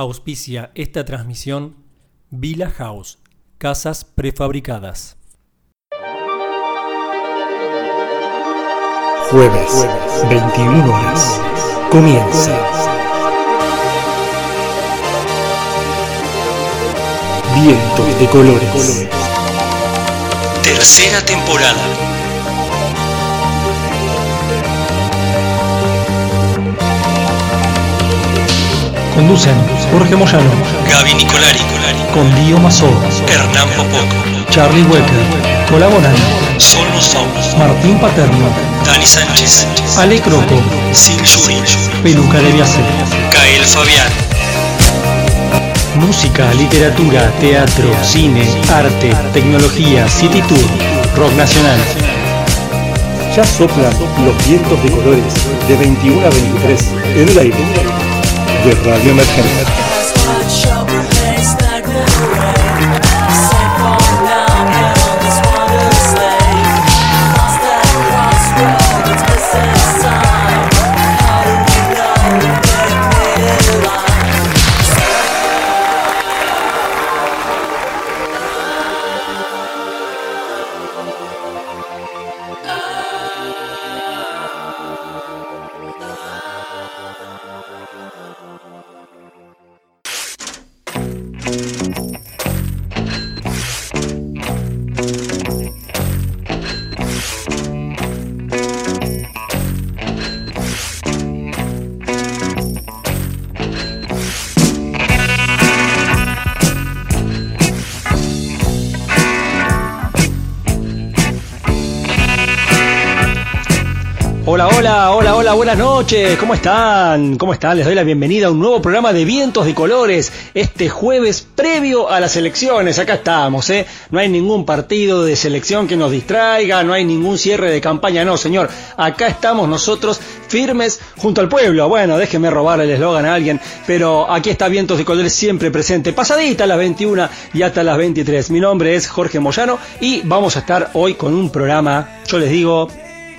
Auspicia esta transmisión Villa House, casas prefabricadas. Jueves, 21 horas. Comienza. Vientos de colores. Tercera temporada. Conducen Jorge Moyano, Gaby Nicolari, con Dio Mazó, Hernán Popoco, Charlie Wecker, colaboran Sol Somos, Martín Paterno, Dani Sánchez, Ale Croco, Sil Yuri, Peluca de Viacer. Gael Fabián, Música, literatura, teatro, cine, arte, tecnología, city tour, rock nacional. Ya soplan los vientos de colores de 21 a 23 en el aire de buenas noches, ¿cómo están? ¿Cómo están? Les doy la bienvenida a un nuevo programa de Vientos de Colores, este jueves previo a las elecciones, acá estamos, ¿eh? No hay ningún partido de selección que nos distraiga, no hay ningún cierre de campaña, no, señor, acá estamos nosotros firmes junto al pueblo, bueno, déjeme robar el eslogan a alguien, pero aquí está Vientos de Colores siempre presente, pasadita a las 21 y hasta las 23. Mi nombre es Jorge Moyano y vamos a estar hoy con un programa, yo les digo,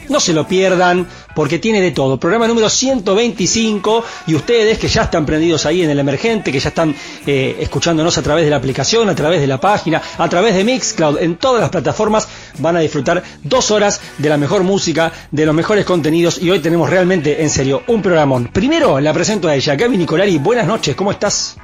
no se lo pierdan porque tiene de todo. Programa número 125 y ustedes que ya están prendidos ahí en el emergente, que ya están eh, escuchándonos a través de la aplicación, a través de la página, a través de Mixcloud, en todas las plataformas van a disfrutar dos horas de la mejor música, de los mejores contenidos y hoy tenemos realmente, en serio, un programón. Primero la presento a ella, Gaby Nicolari, buenas noches, ¿cómo estás?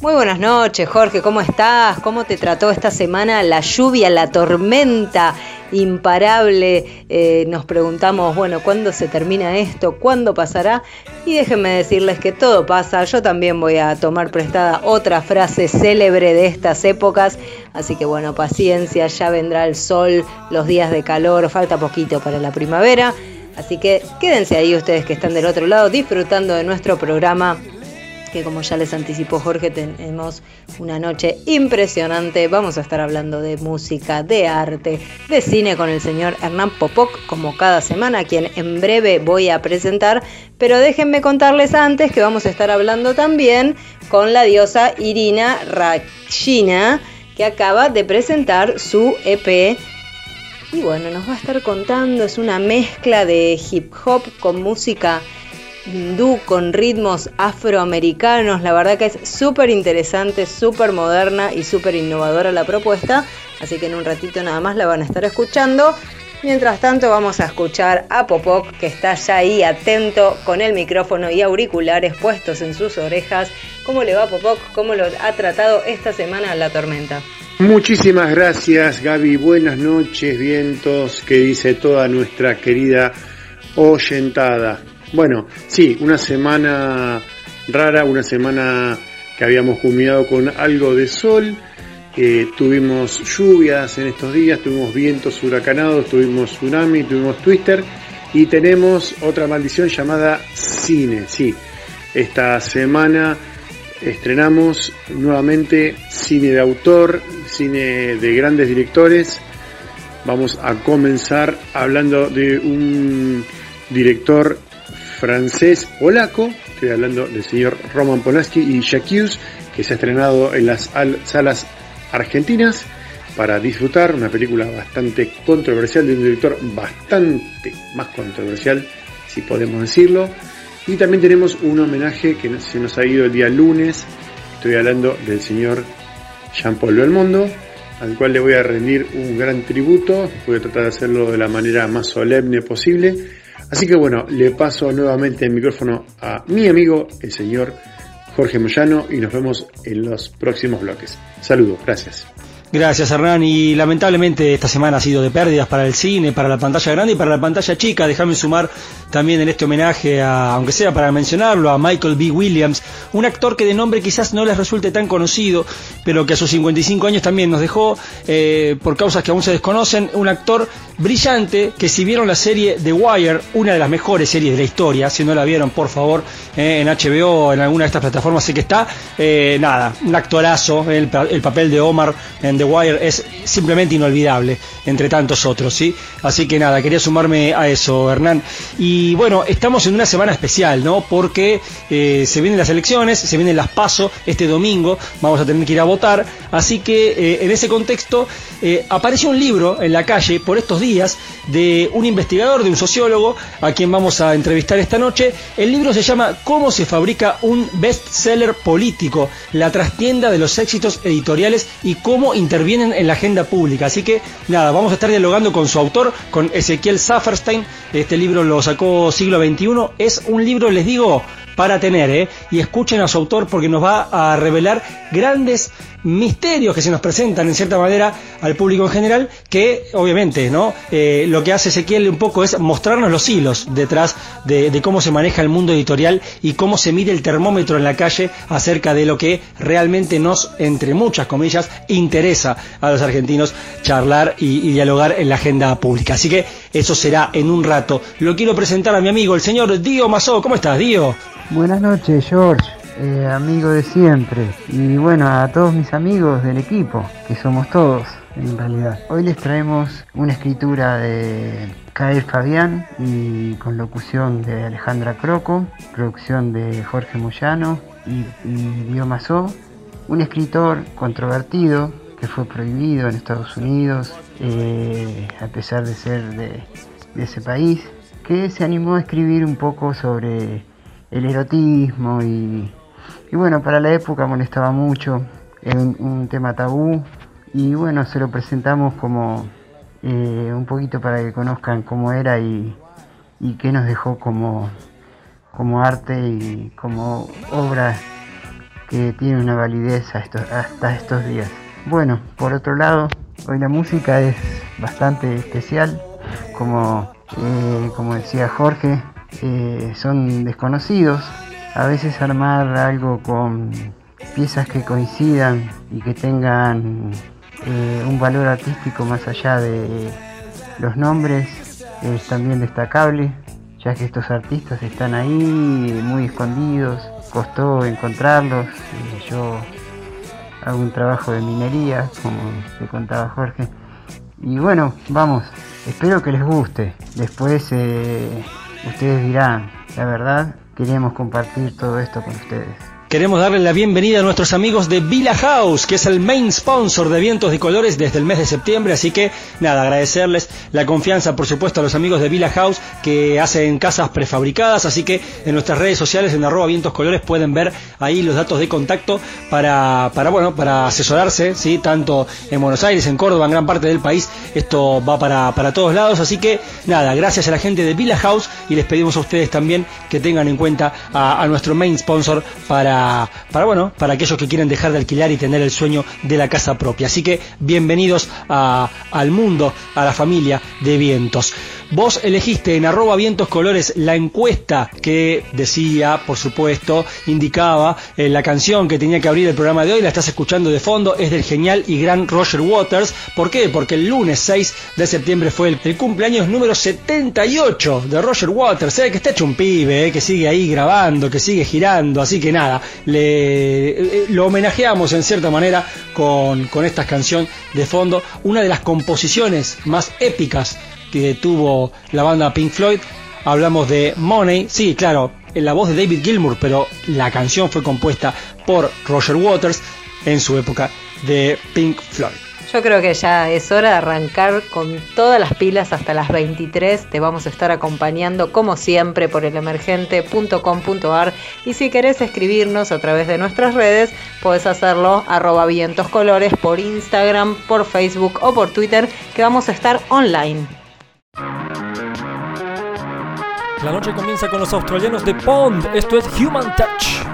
Muy buenas noches, Jorge, ¿cómo estás? ¿Cómo te trató esta semana la lluvia, la tormenta imparable? Eh, nos preguntamos, bueno, ¿cuándo se termina esto? ¿Cuándo pasará? Y déjenme decirles que todo pasa. Yo también voy a tomar prestada otra frase célebre de estas épocas. Así que bueno, paciencia, ya vendrá el sol, los días de calor, falta poquito para la primavera. Así que quédense ahí ustedes que están del otro lado disfrutando de nuestro programa como ya les anticipó Jorge, tenemos una noche impresionante. Vamos a estar hablando de música, de arte, de cine con el señor Hernán Popoc, como cada semana, quien en breve voy a presentar. Pero déjenme contarles antes que vamos a estar hablando también con la diosa Irina Rakshina, que acaba de presentar su EP. Y bueno, nos va a estar contando, es una mezcla de hip hop con música hindú con ritmos afroamericanos. La verdad que es súper interesante, súper moderna y súper innovadora la propuesta. Así que en un ratito nada más la van a estar escuchando. Mientras tanto vamos a escuchar a Popok que está ya ahí atento con el micrófono y auriculares puestos en sus orejas. ¿Cómo le va Popok? ¿Cómo lo ha tratado esta semana la tormenta? Muchísimas gracias Gaby, buenas noches, vientos, que dice toda nuestra querida oyentada. Bueno, sí, una semana rara, una semana que habíamos culminado con algo de sol, tuvimos lluvias en estos días, tuvimos vientos huracanados, tuvimos tsunami, tuvimos twister y tenemos otra maldición llamada cine, sí. Esta semana estrenamos nuevamente cine de autor, cine de grandes directores. Vamos a comenzar hablando de un director francés polaco, estoy hablando del señor Roman Polanski y Jacques, que se ha estrenado en las salas argentinas para disfrutar una película bastante controversial de un director bastante más controversial, si podemos decirlo. Y también tenemos un homenaje que se nos ha ido el día lunes Estoy hablando del señor Jean-Paul Belmondo, al cual le voy a rendir un gran tributo. Voy a tratar de hacerlo de la manera más solemne posible. Así que bueno, le paso nuevamente el micrófono a mi amigo, el señor Jorge Moyano, y nos vemos en los próximos bloques. Saludos, gracias. Gracias Hernán y lamentablemente esta semana ha sido de pérdidas para el cine, para la pantalla grande y para la pantalla chica. Déjame sumar también en este homenaje, a, aunque sea para mencionarlo, a Michael B. Williams, un actor que de nombre quizás no les resulte tan conocido, pero que a sus 55 años también nos dejó, eh, por causas que aún se desconocen, un actor brillante que si vieron la serie The Wire, una de las mejores series de la historia, si no la vieron por favor eh, en HBO en alguna de estas plataformas sé que está, eh, nada, un actorazo, el, el papel de Omar en The Wire es simplemente inolvidable, entre tantos otros, ¿sí? Así que nada, quería sumarme a eso, Hernán. Y bueno, estamos en una semana especial, ¿no? Porque eh, se vienen las elecciones, se vienen las PASO este domingo, vamos a tener que ir a votar, así que eh, en ese contexto eh, apareció un libro en la calle por estos días de un investigador, de un sociólogo, a quien vamos a entrevistar esta noche. El libro se llama ¿Cómo se fabrica un bestseller político? La trastienda de los éxitos editoriales y cómo intervienen en la agenda pública. Así que nada, vamos a estar dialogando con su autor, con Ezequiel Safferstein. Este libro lo sacó siglo XXI. Es un libro, les digo, para tener, ¿eh? Y escuchen a su autor porque nos va a revelar grandes misterios que se nos presentan en cierta manera al público en general, que obviamente, ¿no? Eh, lo que hace Ezequiel un poco es mostrarnos los hilos detrás de, cómo se maneja el mundo editorial y cómo se mide el termómetro en la calle acerca de lo que realmente nos, entre muchas comillas, interesa a los argentinos charlar y, y dialogar en la agenda pública. Así que eso será en un rato. Lo quiero presentar a mi amigo, el señor Dio Mazó. ¿Cómo estás, Dio? Buenas noches, George. Eh, amigo de siempre. Y bueno, a todos mis amigos del equipo, que somos todos en realidad. Hoy les traemos una escritura de Caer Fabián y con locución de Alejandra Croco, producción de Jorge Moyano y, y un escritor controvertido que fue prohibido en Estados Unidos, eh, a pesar de ser de ese país, que se animó a escribir un poco sobre el erotismo y, y, bueno, para la época molestaba mucho, era un, tema tabú y bueno, se lo presentamos como eh, un poquito para que conozcan cómo era y, y qué nos dejó como, como arte y como obra que tiene una validez hasta estos días. Bueno, por otro lado, hoy la música es bastante especial, como, eh, como decía Jorge, eh, son desconocidos. A veces armar algo con piezas que coincidan y que tengan eh, un valor artístico más allá de los nombres es también destacable, ya que estos artistas están ahí muy escondidos, costó encontrarlos. yo hago un trabajo de minería, como te contaba Jorge. Y bueno, vamos, espero que les guste. Después eh, ustedes dirán, la verdad, queríamos compartir todo esto con ustedes. Queremos darle la bienvenida a nuestros amigos de Villa House, que es el main sponsor de Vientos de Colores desde el mes de septiembre. Así que, nada, agradecerles la confianza, por supuesto, a los amigos de Villa House que hacen casas prefabricadas. Así que en nuestras redes sociales, en arroba Vientos Colores, pueden ver ahí los datos de contacto para, para bueno, para asesorarse, ¿sí? Tanto en Buenos Aires, en Córdoba, en gran parte del país. Esto va para, para todos lados. Así que, nada, gracias a la gente de Villa House y les pedimos a ustedes también que tengan en cuenta a, a nuestro main sponsor para para, bueno, para aquellos que quieren dejar de alquilar y tener el sueño de la casa propia. Así que bienvenidos al mundo, a la familia de vientos. Vos elegiste en arroba vientos colores la encuesta que decía, por supuesto, indicaba eh, la canción que tenía que abrir el programa de hoy, la estás escuchando de fondo, es del genial y gran Roger Waters. ¿Por qué? Porque el lunes 6 de septiembre fue el, cumpleaños número 78 de Roger Waters, eh, que está hecho un pibe, eh, que sigue ahí grabando, que sigue girando, así que nada, le, lo homenajeamos en cierta manera con, con esta canción de fondo, una de las composiciones más épicas que tuvo la banda Pink Floyd. Hablamos de Money, sí, claro, en la voz de David Gilmour, pero la canción fue compuesta por Roger Waters en su época de Pink Floyd. Yo creo que ya es hora de arrancar con todas las pilas hasta las 23. Te vamos a estar acompañando como siempre por elemergente.com.ar y si querés escribirnos a través de nuestras redes, podés hacerlo arroba colores por Instagram, por Facebook o por Twitter, que vamos a estar online. La noche comienza con los australianos de Pond. Esto es Human Touch.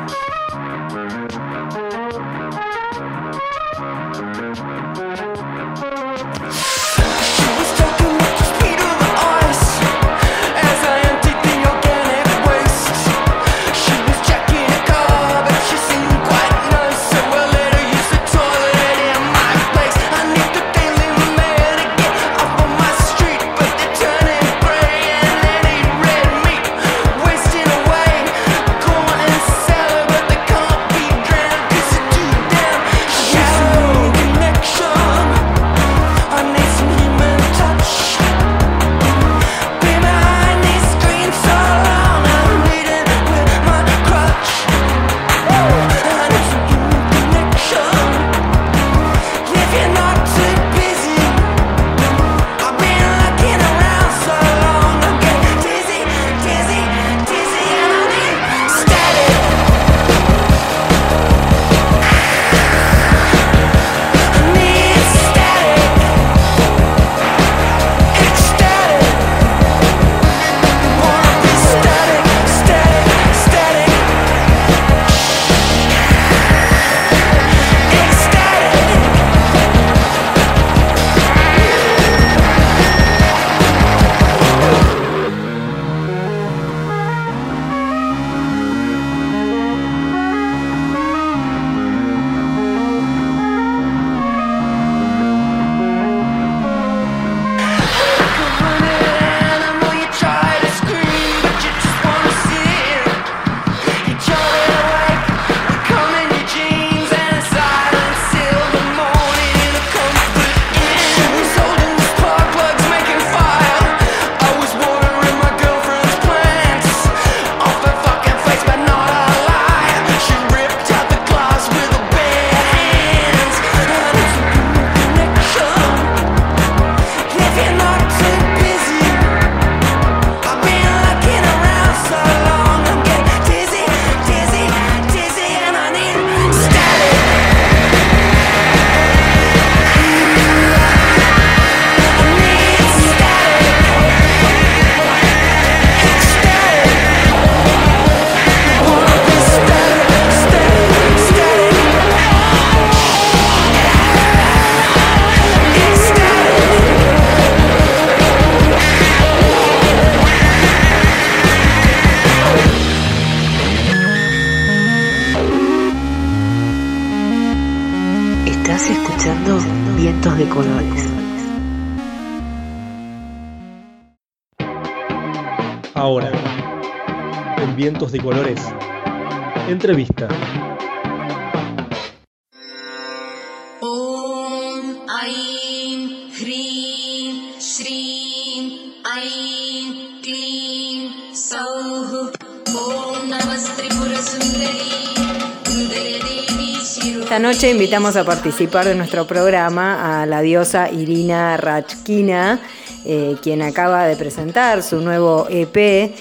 Noche invitamos a participar de nuestro programa a la diosa Irina Rachkina, eh, quien acaba de presentar su nuevo EP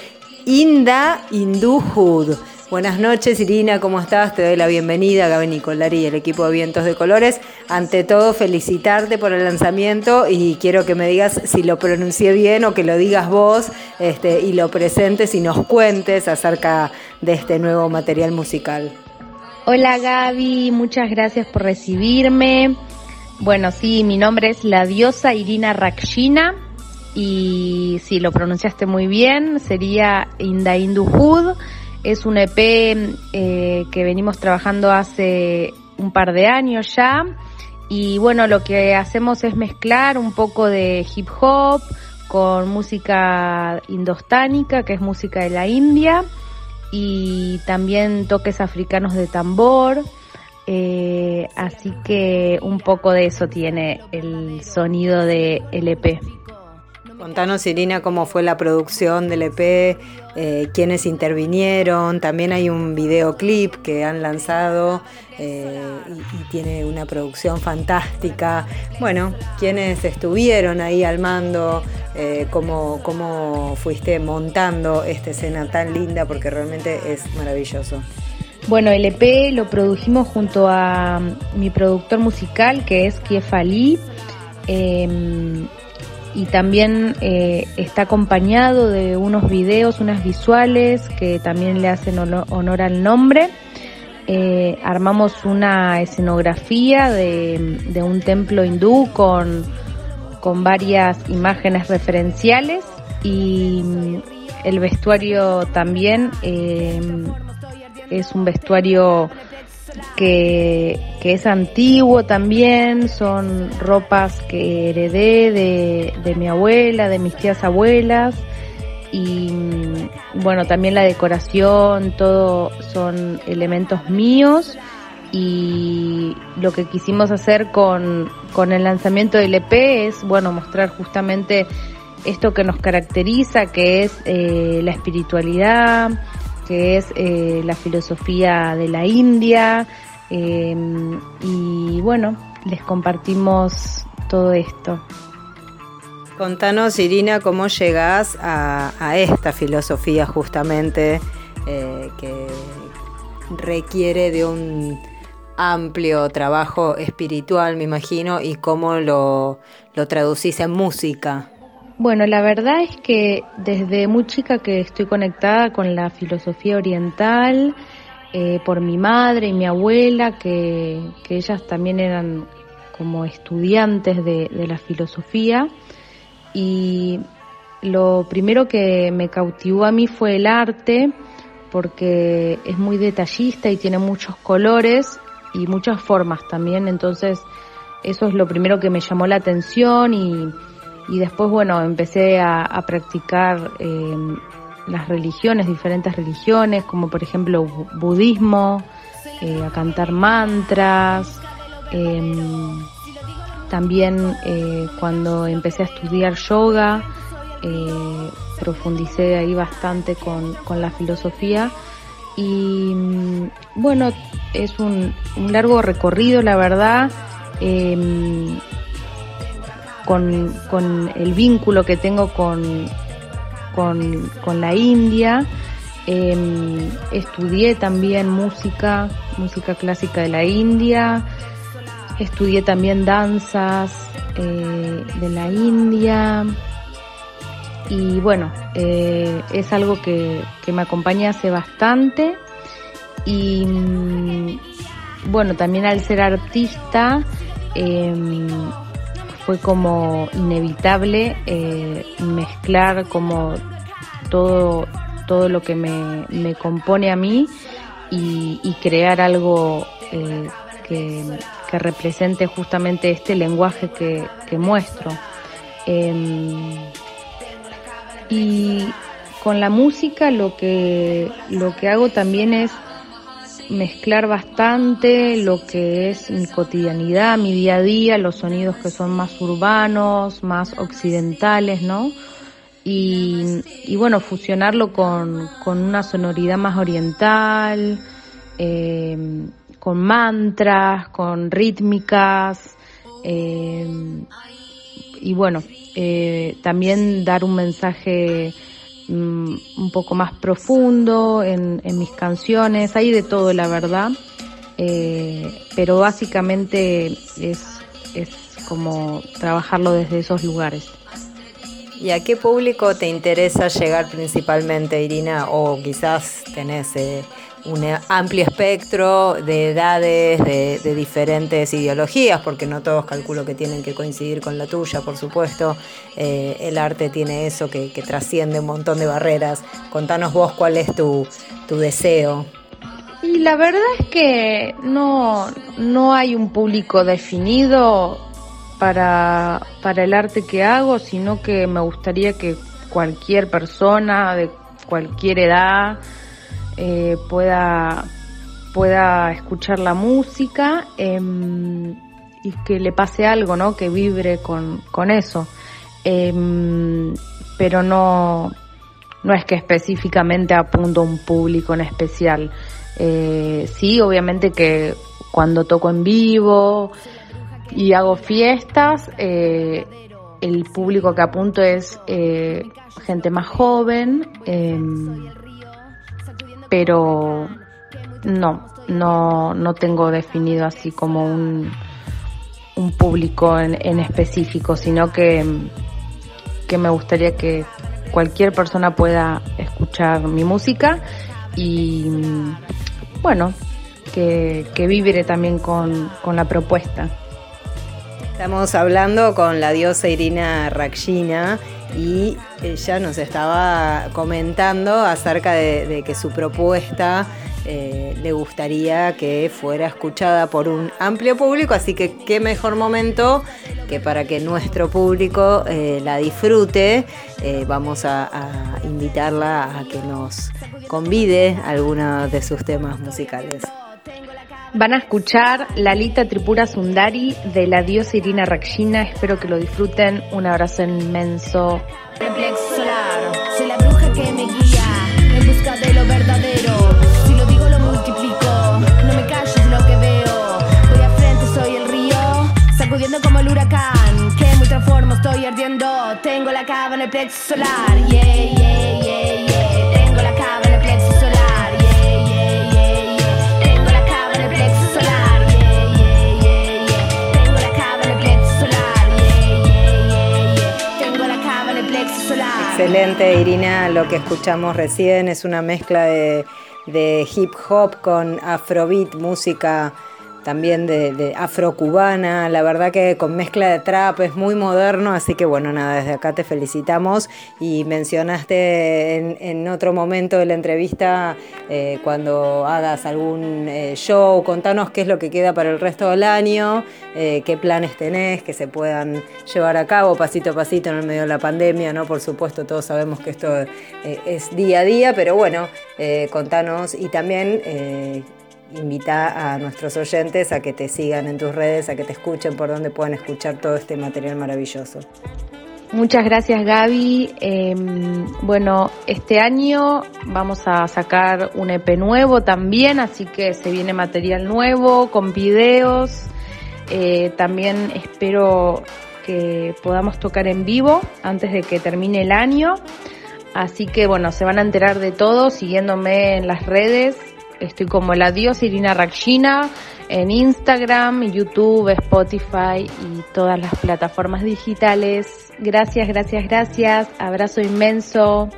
Inda Induhud. Buenas noches, Irina, ¿cómo estás? Te doy la bienvenida, Gaby Nicolari y el equipo de Vientos de Colores. Ante todo, felicitarte por el lanzamiento y quiero que me digas si lo pronuncié bien o que lo digas vos este, y lo presentes y nos cuentes acerca de este nuevo material musical. Hola Gaby, muchas gracias por recibirme. Bueno, sí, mi nombre es la diosa Irina Rakshina y si lo pronunciaste muy bien, sería Inda Hood. Es un EP eh, que venimos trabajando hace un par de años ya. Y bueno, lo que hacemos es mezclar un poco de hip hop con música indostánica, que es música de la India, y también toques africanos de tambor. Eh, así que un poco de eso tiene el sonido de LP. Contanos, Irina, cómo fue la producción del EP, eh, quiénes intervinieron. También hay un videoclip que han lanzado eh, y, tiene una producción fantástica. Bueno, quiénes estuvieron ahí al mando, eh, cómo, cómo fuiste montando esta escena tan linda, porque realmente es maravilloso. Bueno, el EP lo produjimos junto a mi productor musical, que es Kiefali. Em, y también eh, está acompañado de unos videos, unas visuales que también le hacen honor, al nombre. Eh, armamos una escenografía de, un templo hindú con, con varias imágenes referenciales y el vestuario también eh, es un vestuario que, es antiguo también, son ropas que heredé de, mi abuela, de mis tías abuelas y bueno, también la decoración, todo son elementos míos y lo que quisimos hacer con, el lanzamiento del EP es, bueno, mostrar justamente esto que nos caracteriza, que es eh, la espiritualidad, que es eh, la filosofía de la India. Eh, y bueno, les compartimos todo esto. Contanos, Irina, cómo llegás a, esta filosofía justamente eh, que requiere de un amplio trabajo espiritual, me imagino, y cómo lo, lo traducís en música. Bueno, la verdad es que desde muy chica que estoy conectada con la filosofía oriental, eh, por mi madre y mi abuela, que, ellas también eran como estudiantes de, la filosofía. Y lo primero que me cautivó a mí fue el arte, porque es muy detallista y tiene muchos colores y muchas formas también. Entonces, eso es lo primero que me llamó la atención y y después, bueno, empecé a, practicar eh, las religiones, diferentes religiones, como por ejemplo budismo, eh, a cantar mantras. Em, también eh, cuando empecé a estudiar yoga, profundicé ahí bastante con, con la filosofía. Y mm, bueno, es un, un largo recorrido, la verdad. Em, con, el vínculo que tengo con, con, la India. Em, estudié también música, música clásica de la India. Estudié también danzas eh, de la India. Y bueno, eh, es algo que, que, me acompaña hace bastante. Y mm, bueno, también al ser artista, em, fue como inevitable eh, mezclar como todo, todo lo que me, me compone a mí y, crear algo eh, que, represente justamente este lenguaje que, que muestro. Em, y con la música lo que, lo que hago también es mezclar bastante lo que es mi cotidianidad, mi día a día, los sonidos que son más urbanos, más occidentales, ¿no? Y, bueno, fusionarlo con, una sonoridad más oriental, eh, con mantras, con rítmicas, eh, y bueno, eh, también dar un mensaje Mm, un poco más profundo en, mis canciones, hay de todo la verdad, eh, pero básicamente es, es como trabajarlo desde esos lugares. ¿Y a qué público te interesa llegar principalmente, Irina? O quizás tenés eh, un amplio espectro de edades, de, diferentes ideologías, porque no todos calculo que tienen que coincidir con la tuya, por supuesto. Eh, el arte tiene eso que, trasciende un montón de barreras. Contanos vos cuál es tu, deseo. Y la verdad es que no, no hay un público definido para, para el arte que hago, sino que me gustaría que cualquier persona de cualquier edad, eh, pueda, pueda escuchar la música em, y que le pase algo, ¿no? Que vibre con, con eso. em, pero no, no es que específicamente apunto a un público en especial. Eh, sí, obviamente que cuando toco en vivo y hago fiestas, eh, el público que apunto es eh, gente más joven, em, pero no, no, no tengo definido así como un, un público en, en específico, sino que, que me gustaría que cualquier persona pueda escuchar mi música y bueno, que, que vibre también con, con la propuesta. Estamos hablando con la diosa Irina Rakshina y ella nos estaba comentando acerca de, que su propuesta eh, le gustaría que fuera escuchada por un amplio público, así que qué mejor momento que para que nuestro público eh, la disfrute, eh, vamos a, a invitarla a que nos convide algunos de sus temas musicales. Van a escuchar Lalita Tripura Sundari de la diosa Irina Rakshina. Espero que lo disfruten. Un abrazo inmenso. Excelente, Irina. Lo que escuchamos recién es una mezcla de, de hip hop con afrobeat, música también de, de afrocubana. La verdad que con mezcla de trap es muy moderno, así que bueno, nada, desde acá te felicitamos. Y mencionaste en, otro momento de la entrevista eh, cuando hagas algún eh, show, contanos qué es lo que queda para el resto del año, eh, qué planes tenés que se puedan llevar a cabo pasito a pasito en el medio de la pandemia, ¿no? Por supuesto, todos sabemos que esto es día a día, pero bueno, contanos y también invita a nuestros oyentes a que te sigan en tus redes, a que te escuchen por donde puedan escuchar todo este material maravilloso. Muchas gracias Gaby. Eh, bueno, este año vamos a sacar un EP nuevo también, así que se viene material nuevo con videos. Eh, también espero que podamos tocar en vivo antes de que termine el año. Así que bueno, se van a enterar de todo siguiéndome en las redes. Estoy como la diosa Irina Rakshina en Instagram, YouTube, Spotify y todas las plataformas digitales. Gracias, gracias, gracias. Abrazo inmenso.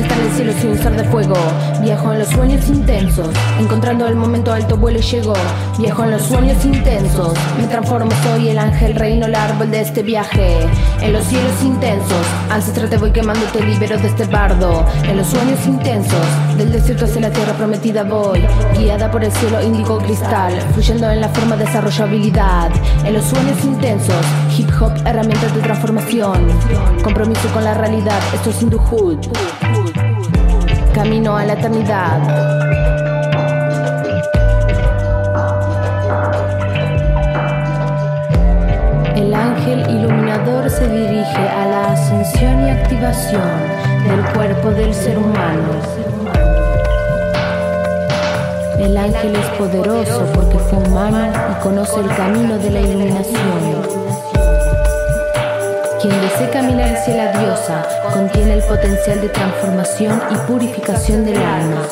Está en el cielo sin usar de fuego. Viajo en los sueños intensos. Encontrando el momento alto vuelo y llego. Viajo en los sueños intensos. Me transformo, soy el ángel, reino, el árbol de este viaje. En los cielos intensos. Ancestra te voy quemando, te libero de este bardo. En los sueños intensos. Del desierto hacia la tierra prometida voy. Guiada por el cielo índigo cristal. Fluyendo en la forma de desarrollabilidad. En los sueños intensos. Hip hop, herramientas de transformación. Compromiso con la realidad. Esto es Hinduhood. Camino a la eternidad. Se dirige a la ascensión y activación del cuerpo del ser humano. El ángel es poderoso porque fue humano y conoce el camino de la iluminación. Quien desee caminar hacia la diosa contiene el potencial de transformación y purificación del alma.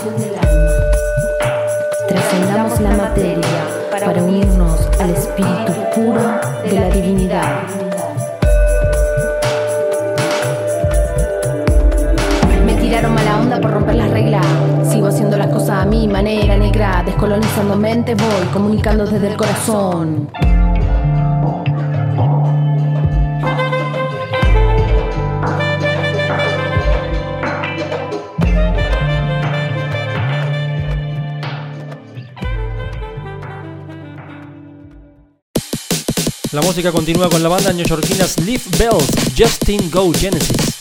Trascendamos la materia para unirnos al espíritu puro de la divinidad. Las reglas. Sigo haciendo las cosas a mi manera negra. Descolonizando mente voy, comunicando desde el corazón. La música continúa con la banda neoyorquina Sleep Bells, Justin Go Genesis.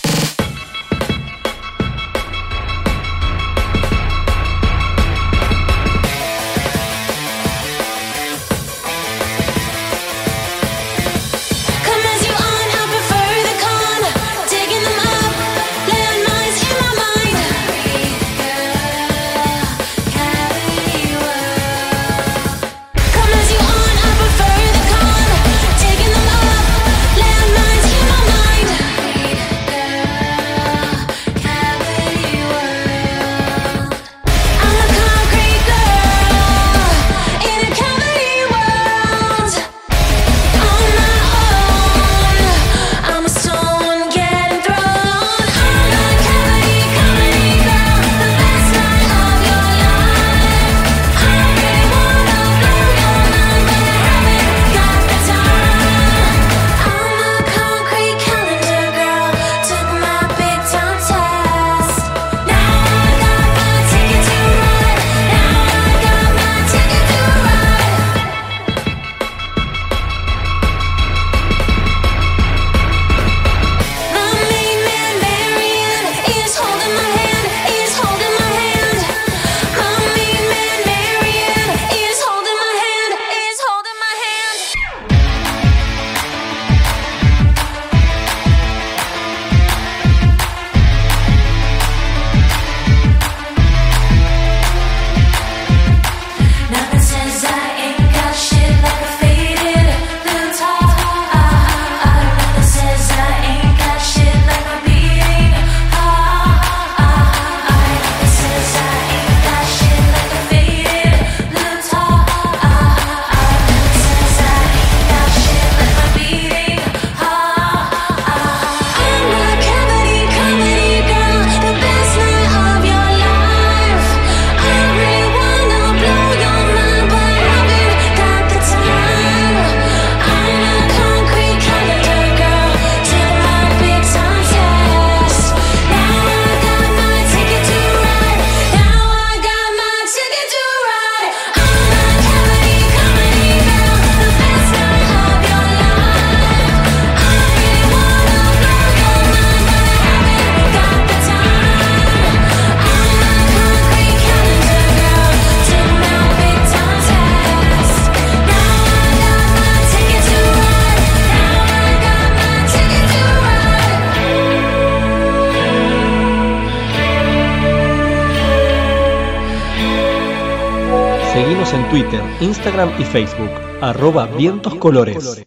Y Facebook, arroba vientos colores.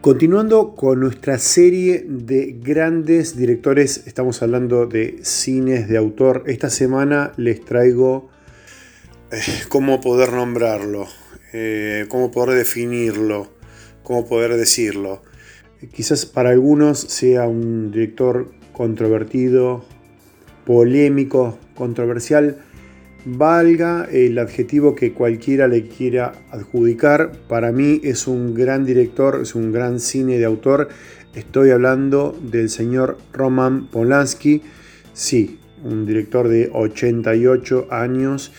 Continuando con nuestra serie de grandes directores, estamos hablando de cines de autor. Esta semana les traigo eh, cómo poder nombrarlo, eh, cómo poder definirlo, cómo poder decirlo. Quizás para algunos sea un director controvertido, polémico, controversial, valga el adjetivo que cualquiera le quiera adjudicar. Para mí es un gran director, es un gran cine de autor. Estoy hablando del señor Roman Polanski. Sí, un director de 88 años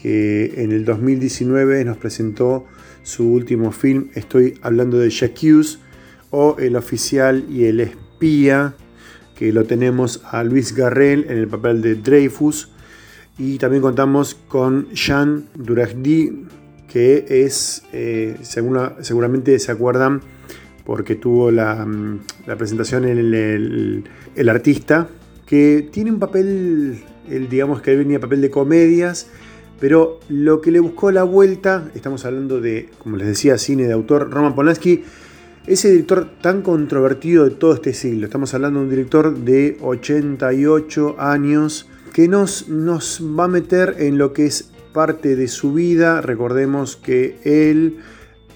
que en el 2019 nos presentó su último film. Estoy hablando de Jacques o El oficial y el espía, que lo tenemos a Luis Garrel en el papel de Dreyfus. Y también contamos con Jean Duragdi, que es, eh, segura- seguramente se acuerdan, porque tuvo la, mm, presentación en el, el- El artista, que tiene un papel, él, digamos que él venía papel de comedias, pero lo que le buscó la vuelta, estamos hablando de, como les decía, cine de autor, Roman Polanski, ese director tan controvertido de todo este siglo. Estamos hablando de un director de 88 años que nos, nos va a meter en lo que es parte de su vida. Recordemos que él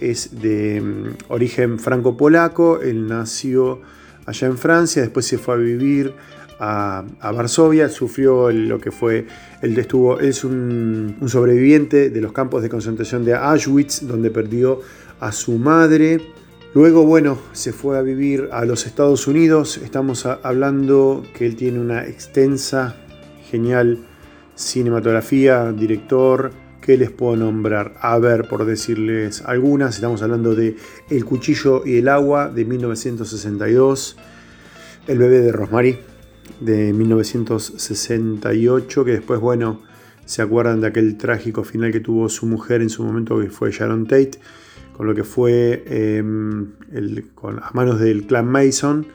es de mm, origen franco-polaco, él nació allá en Francia, después se fue a vivir a, a Varsovia, sufrió lo que fue, él estuvo, es un, sobreviviente de los campos de concentración de Auschwitz, donde perdió a su madre. Luego, bueno, se fue a vivir a los Estados Unidos. Estamos hablando que él tiene una extensa, genial cinematografía, director. ¿Qué les puedo nombrar? A ver, por decirles algunas, estamos hablando de El cuchillo y el agua de 1962, El bebé de Rosemary de 1968, que después, bueno, se acuerdan de aquel trágico final que tuvo su mujer en su momento, que fue Sharon Tate, con lo que fue eh, el- con, a manos del clan Mason.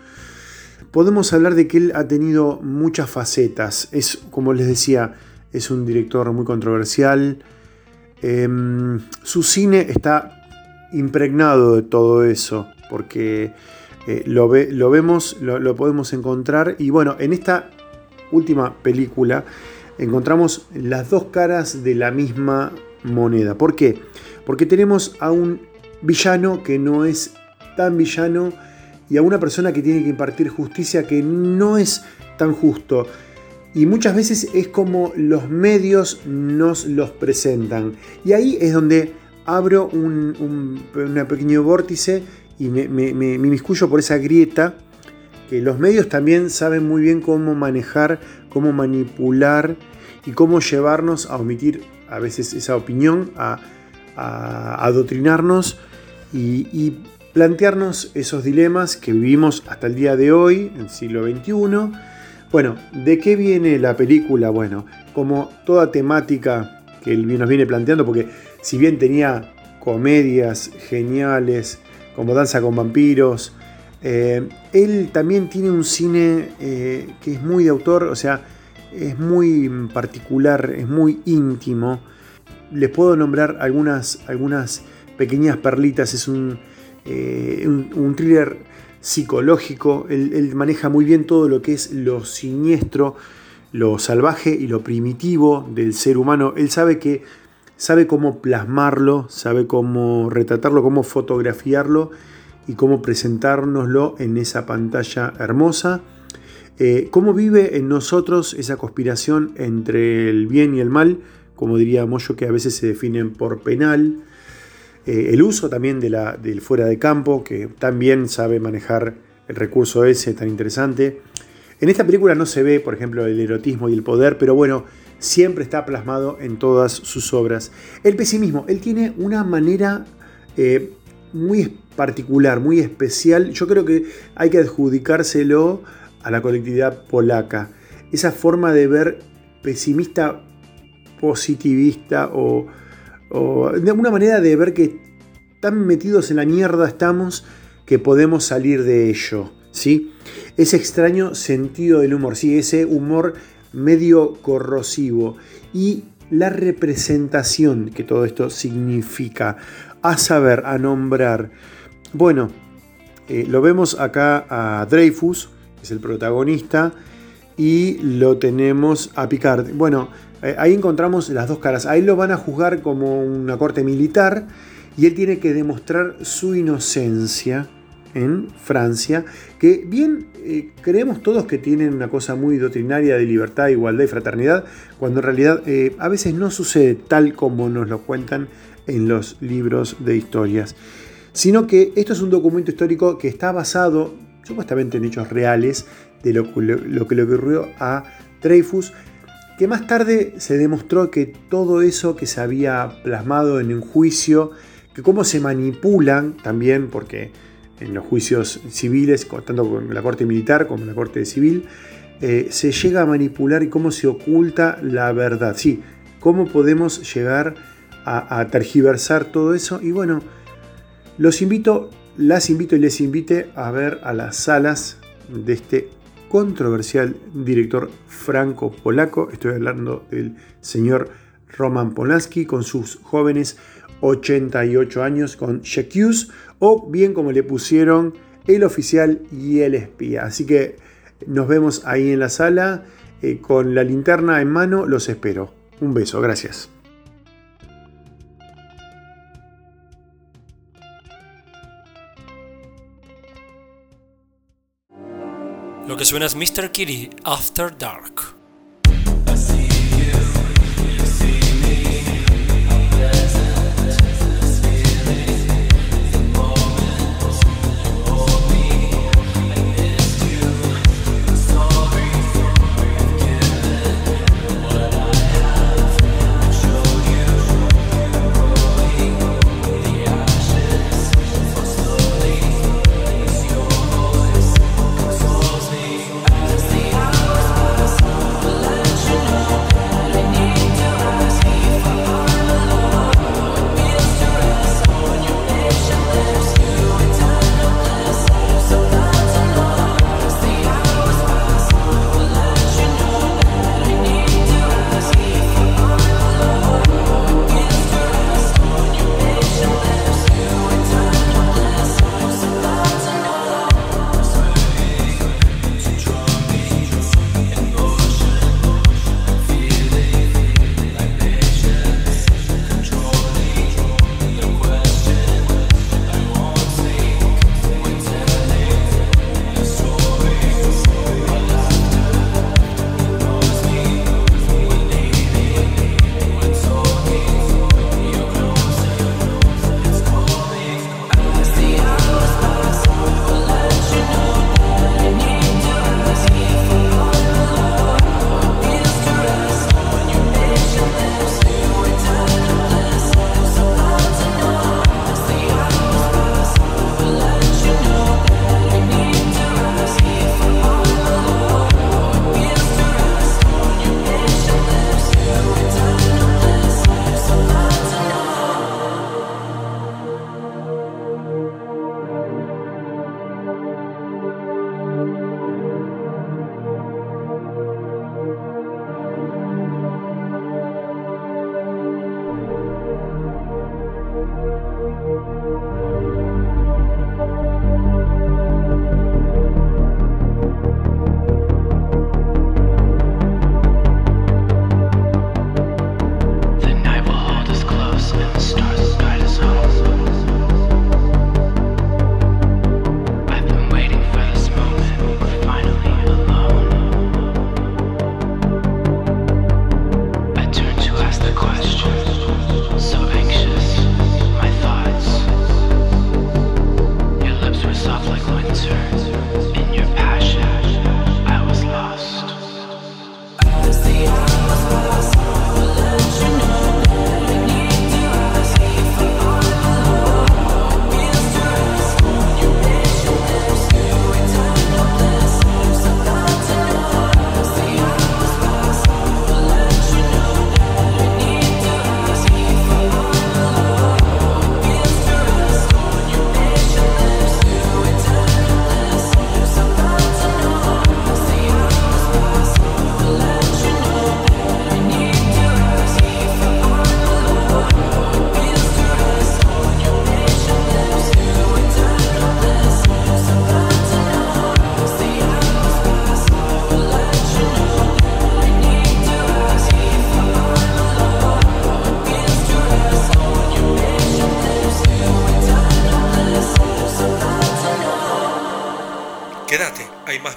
Podemos hablar de que él ha tenido muchas facetas. Es, como les decía, es un director muy controversial. Em, su cine está impregnado de todo eso, porque eh, lo, ve- lo vemos, lo podemos encontrar. Y bueno, en esta última película encontramos las dos caras de la misma moneda. ¿Por qué? Porque tenemos a un villano que no es tan villano y a una persona que tiene que impartir justicia que no es tan justo. Y muchas veces es como los medios nos los presentan. Y ahí es donde abro un, un- pequeño vórtice y me, me, me- por esa grieta que los medios también saben muy bien cómo manejar, cómo manipular y cómo llevarnos a omitir a veces esa opinión, a, a adoctrinarnos y plantearnos esos dilemas que vivimos hasta el día de hoy, en el siglo XXI. Bueno, ¿de qué viene la película? Bueno, como toda temática que él nos viene planteando, porque si bien tenía comedias geniales, como Danza con Vampiros, eh, él también tiene un cine eh, que es muy de autor, o sea, es muy particular, es muy íntimo. Les puedo nombrar algunas, algunas pequeñas perlitas. Es un, eh, un, thriller psicológico, él, él maneja muy bien todo lo que es lo siniestro, lo salvaje y lo primitivo del ser humano. Él sabe que sabe cómo plasmarlo, sabe cómo retratarlo, cómo fotografiarlo y cómo presentárnoslo en esa pantalla hermosa. Eh, cómo vive en nosotros esa conspiración entre el bien y el mal, como diría Moyo, que a veces se definen por penal. Eh, el uso también de la, del fuera de campo, que también sabe manejar el recurso ese tan interesante. En esta película no se ve, por ejemplo, el erotismo y el poder, pero bueno, siempre está plasmado en todas sus obras. El pesimismo, él tiene una manera eh, muy particular, muy especial. Yo creo que hay que adjudicárselo a la colectividad polaca. Esa forma de ver pesimista, positivista o, o de una manera de ver que tan metidos en la mierda estamos que podemos salir de ello. ¿sí? Ese extraño sentido del humor, ¿sí? ese humor medio corrosivo y la representación que todo esto significa, a saber, a nombrar. Bueno, eh, lo vemos acá a Dreyfus, que es el protagonista, y lo tenemos a Picard. Bueno, eh, ahí encontramos las dos caras. Ahí lo van a juzgar como una corte militar y él tiene que demostrar su inocencia en Francia, que bien eh, creemos todos que tienen una cosa muy doctrinaria de libertad, igualdad y fraternidad, cuando en realidad eh, a veces no sucede tal como nos lo cuentan en los libros de historias, sino que esto es un documento histórico que está basado supuestamente en hechos reales de lo, lo que le ocurrió a Dreyfus, que más tarde se demostró que todo eso que se había plasmado en un juicio, que cómo se manipulan también, porque en los juicios civiles, tanto con la Corte Militar como en la Corte Civil, eh, se llega a manipular y cómo se oculta la verdad. Sí, cómo podemos llegar a, a tergiversar todo eso. Y bueno, los invito, las invito y les invite a ver a las salas de este controversial director franco-polaco. Estoy hablando del señor Roman Polanski con sus jóvenes 88 años con Hughes o bien como le pusieron el oficial y el espía. Así que nos vemos ahí en la sala eh, con la linterna en mano, los espero. Un beso, gracias. Lo que suena es Mr. Kitty After Dark.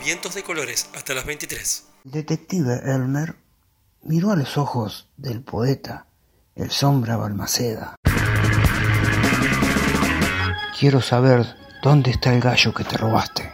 Vientos de colores hasta las 23. El detective Elmer miró a los ojos del poeta, el sombra Balmaceda. Quiero saber dónde está el gallo que te robaste.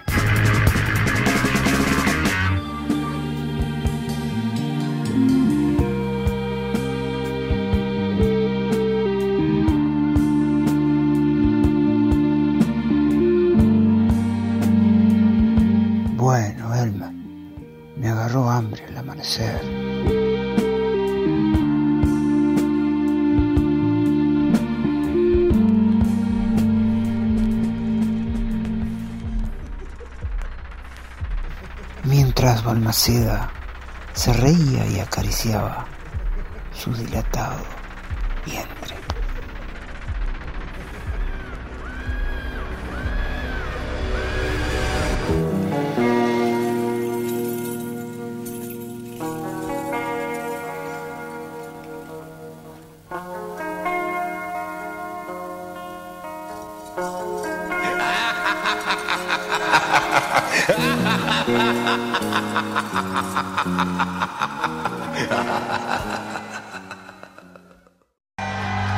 Mientras Balmaceda se reía y acariciaba su dilatado vientre.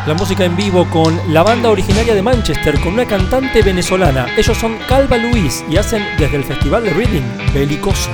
La música en vivo con la banda originaria de Manchester con una cantante venezolana. Ellos son Calva Luis y hacen desde el Festival de Reading Belicoso.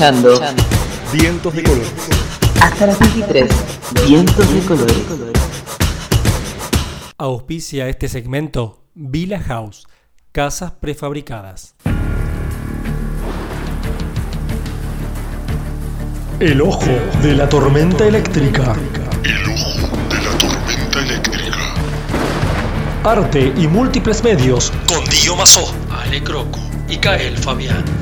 Escuchando Vientos de color. hasta las 23. Vientos de colores. Auspicia este segmento Villa House, casas prefabricadas. El ojo de la tormenta eléctrica. El ojo de la tormenta eléctrica. Arte y múltiples medios. Con Dio Mazó, Ale Croco y Kael Fabián.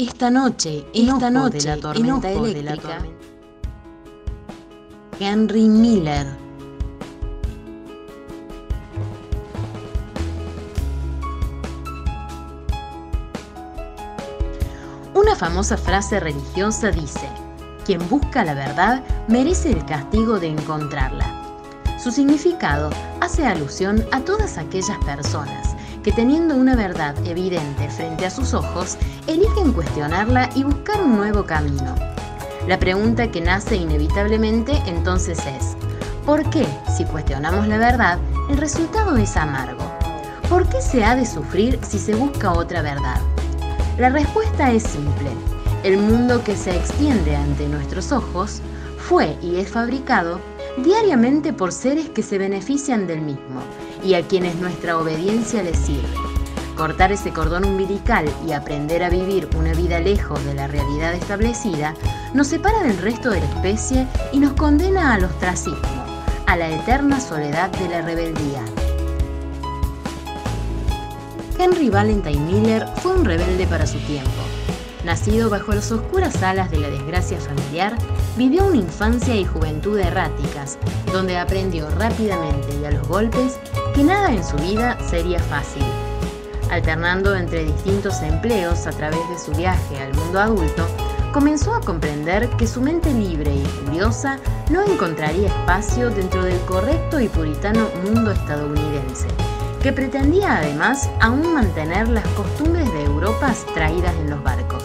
Esta noche, esta noche, la tormenta eléctrica. Henry Miller. Una famosa frase religiosa dice, quien busca la verdad merece el castigo de encontrarla. Su significado hace alusión a todas aquellas personas que teniendo una verdad evidente frente a sus ojos, eligen cuestionarla y buscar un nuevo camino. La pregunta que nace inevitablemente entonces es, ¿por qué, si cuestionamos la verdad, el resultado es amargo? ¿Por qué se ha de sufrir si se busca otra verdad? La respuesta es simple. El mundo que se extiende ante nuestros ojos fue y es fabricado diariamente por seres que se benefician del mismo y a quienes nuestra obediencia les sirve. Cortar ese cordón umbilical y aprender a vivir una vida lejos de la realidad establecida nos separa del resto de la especie y nos condena al ostracismo, a la eterna soledad de la rebeldía. Henry Valentine Miller fue un rebelde para su tiempo. Nacido bajo las oscuras alas de la desgracia familiar, vivió una infancia y juventud erráticas, donde aprendió rápidamente y a los golpes nada en su vida sería fácil. Alternando entre distintos empleos a través de su viaje al mundo adulto, comenzó a comprender que su mente libre y curiosa no encontraría espacio dentro del correcto y puritano mundo estadounidense, que pretendía además aún mantener las costumbres de Europa traídas en los barcos.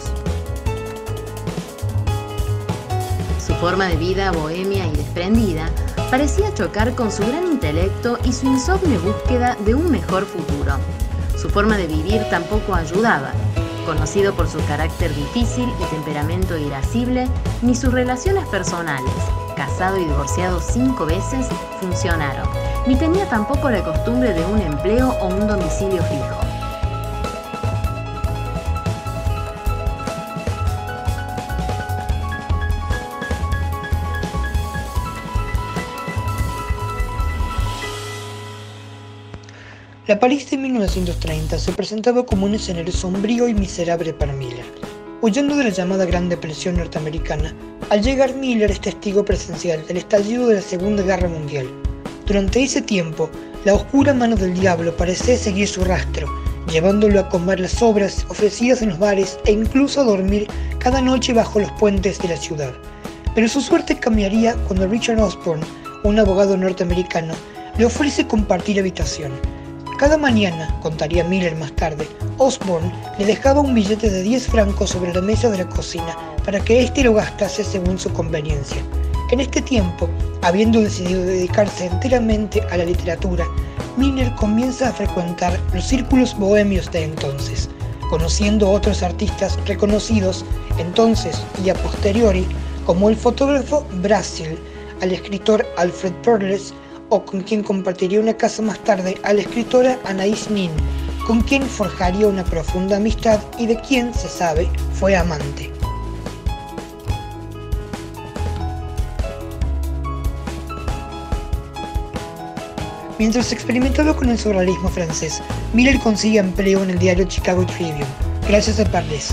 Su forma de vida bohemia y desprendida parecía chocar con su gran intelecto y su insomne búsqueda de un mejor futuro. Su forma de vivir tampoco ayudaba. Conocido por su carácter difícil y temperamento irascible, ni sus relaciones personales, casado y divorciado cinco veces, funcionaron, ni tenía tampoco la costumbre de un empleo o un domicilio fijo. La París de 1930 se presentaba como un escenario sombrío y miserable para Miller. Huyendo de la llamada Gran Depresión norteamericana, al llegar Miller es testigo presencial del estallido de la Segunda Guerra Mundial. Durante ese tiempo, la oscura mano del diablo parecía seguir su rastro, llevándolo a comer las obras ofrecidas en los bares e incluso a dormir cada noche bajo los puentes de la ciudad. Pero su suerte cambiaría cuando Richard Osborne, un abogado norteamericano, le ofrece compartir habitación. Cada mañana, contaría Miller más tarde, Osborne le dejaba un billete de 10 francos sobre la mesa de la cocina para que éste lo gastase según su conveniencia. En este tiempo, habiendo decidido dedicarse enteramente a la literatura, Miller comienza a frecuentar los círculos bohemios de entonces, conociendo otros artistas reconocidos entonces y a posteriori como el fotógrafo Brasil, al escritor Alfred Perles o con quien compartiría una casa más tarde a la escritora Anaïs Nin, con quien forjaría una profunda amistad y de quien, se sabe, fue amante. Mientras experimentaba con el surrealismo francés, Miller consigue empleo en el diario Chicago Tribune, gracias a Pardes.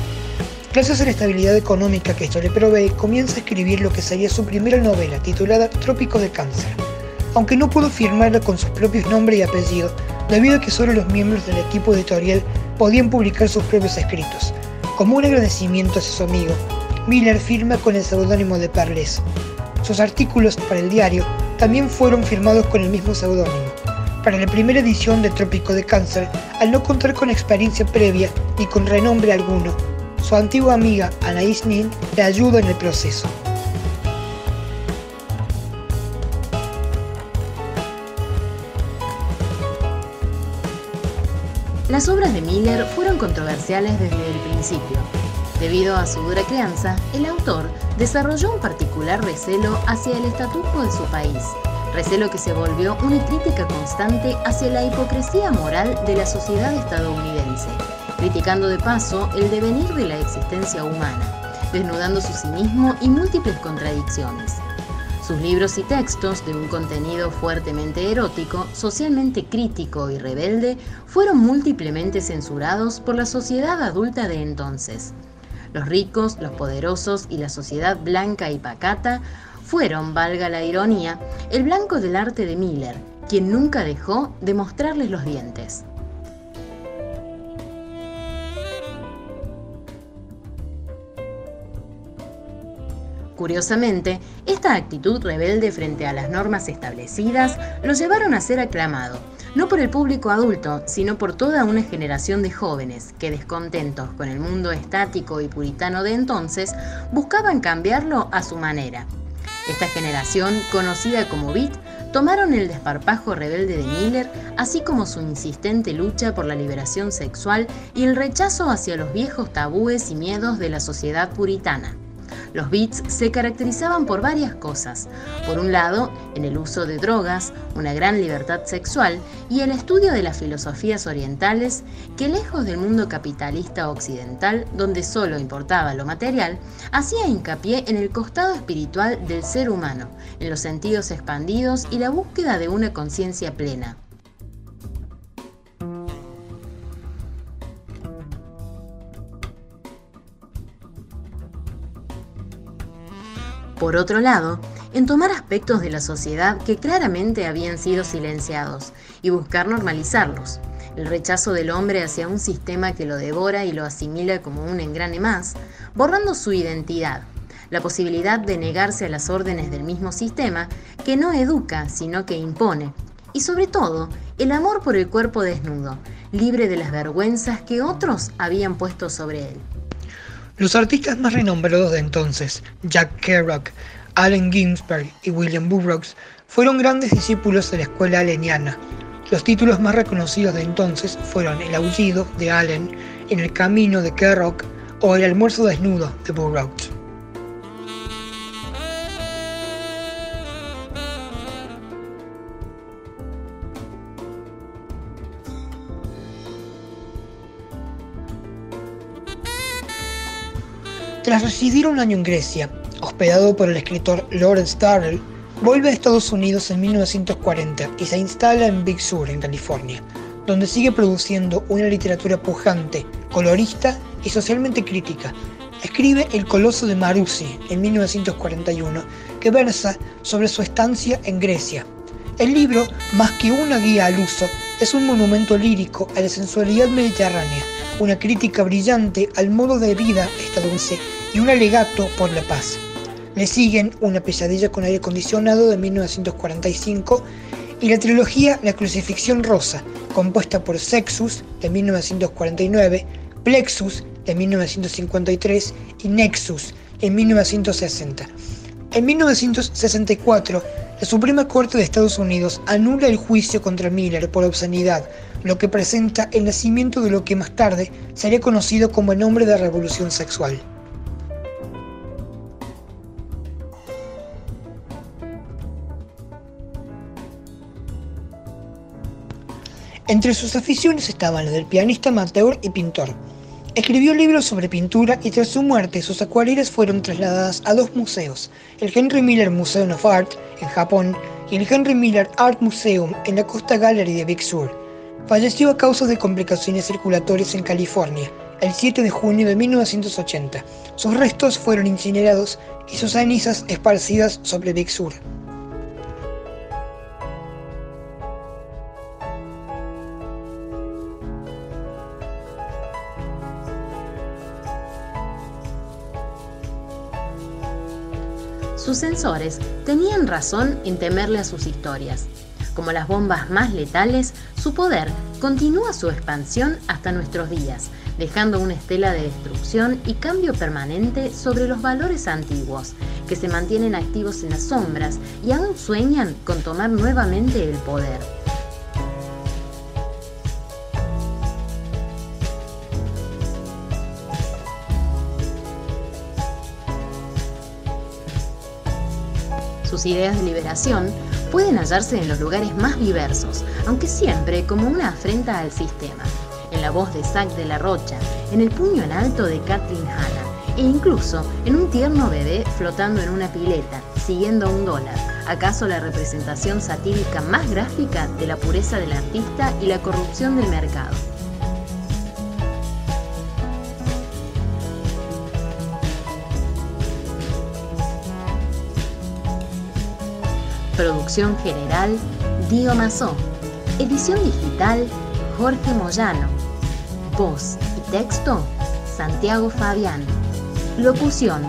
Gracias a la estabilidad económica que esto le provee, comienza a escribir lo que sería su primera novela, titulada Trópico de Cáncer aunque no pudo firmarla con sus propios nombres y apellidos, debido a que solo los miembros del equipo editorial podían publicar sus propios escritos. Como un agradecimiento a su amigo, Miller firma con el seudónimo de Parles. Sus artículos para el diario también fueron firmados con el mismo seudónimo. Para la primera edición de Trópico de Cáncer, al no contar con experiencia previa ni con renombre alguno, su antigua amiga Anaïs Nin le ayuda en el proceso. Las obras de Miller fueron controversiales desde el principio. Debido a su dura crianza, el autor desarrolló un particular recelo hacia el estatuto de su país, recelo que se volvió una crítica constante hacia la hipocresía moral de la sociedad estadounidense, criticando de paso el devenir de la existencia humana, desnudando su cinismo y múltiples contradicciones. Sus libros y textos, de un contenido fuertemente erótico, socialmente crítico y rebelde, fueron múltiplemente censurados por la sociedad adulta de entonces. Los ricos, los poderosos y la sociedad blanca y pacata fueron, valga la ironía, el blanco del arte de Miller, quien nunca dejó de mostrarles los dientes. Curiosamente, esta actitud rebelde frente a las normas establecidas lo llevaron a ser aclamado, no por el público adulto, sino por toda una generación de jóvenes que, descontentos con el mundo estático y puritano de entonces, buscaban cambiarlo a su manera. Esta generación, conocida como Beat, tomaron el desparpajo rebelde de Miller, así como su insistente lucha por la liberación sexual y el rechazo hacia los viejos tabúes y miedos de la sociedad puritana. Los Beats se caracterizaban por varias cosas. Por un lado, en el uso de drogas, una gran libertad sexual y el estudio de las filosofías orientales que lejos del mundo capitalista occidental, donde solo importaba lo material, hacía hincapié en el costado espiritual del ser humano, en los sentidos expandidos y la búsqueda de una conciencia plena. Por otro lado, en tomar aspectos de la sociedad que claramente habían sido silenciados y buscar normalizarlos. El rechazo del hombre hacia un sistema que lo devora y lo asimila como un engrane más, borrando su identidad. La posibilidad de negarse a las órdenes del mismo sistema que no educa, sino que impone. Y sobre todo, el amor por el cuerpo desnudo, libre de las vergüenzas que otros habían puesto sobre él. Los artistas más renombrados de entonces, Jack Kerouac, Allen Ginsberg y William Burroughs, fueron grandes discípulos de la escuela aleniana. Los títulos más reconocidos de entonces fueron El aullido de Allen, En el camino de Kerouac o El almuerzo desnudo de Burroughs. Tras residir un año en Grecia, hospedado por el escritor Lawrence Darrell, vuelve a Estados Unidos en 1940 y se instala en Big Sur, en California, donde sigue produciendo una literatura pujante, colorista y socialmente crítica. Escribe El Coloso de Marusi en 1941, que versa sobre su estancia en Grecia. El libro, más que una guía al uso, es un monumento lírico a la sensualidad mediterránea, una crítica brillante al modo de vida estadounidense y un alegato por la paz. Le siguen Una pesadilla con aire acondicionado de 1945 y la trilogía La crucifixión rosa, compuesta por Sexus de 1949, Plexus de 1953 y Nexus en 1960. En 1964, la Suprema Corte de Estados Unidos anula el juicio contra Miller por obscenidad, lo que presenta el nacimiento de lo que más tarde sería conocido como el nombre de revolución sexual. Entre sus aficiones estaban las del pianista amateur y pintor. Escribió libros sobre pintura y tras su muerte sus acuarelas fueron trasladadas a dos museos, el Henry Miller Museum of Art en Japón y el Henry Miller Art Museum en la Costa Gallery de Big Sur. Falleció a causa de complicaciones circulatorias en California el 7 de junio de 1980. Sus restos fueron incinerados y sus cenizas esparcidas sobre Big Sur. Sus censores tenían razón en temerle a sus historias. Como las bombas más letales, su poder continúa su expansión hasta nuestros días, dejando una estela de destrucción y cambio permanente sobre los valores antiguos, que se mantienen activos en las sombras y aún sueñan con tomar nuevamente el poder. Ideas de liberación pueden hallarse en los lugares más diversos, aunque siempre como una afrenta al sistema. En la voz de Zack de la Rocha, en el puño en alto de Kathleen Hanna, e incluso en un tierno bebé flotando en una pileta, siguiendo un dólar, acaso la representación satírica más gráfica de la pureza del artista y la corrupción del mercado. Producción general, Dio Mazó. Edición digital, Jorge Moyano. Voz y texto, Santiago Fabián. Locución,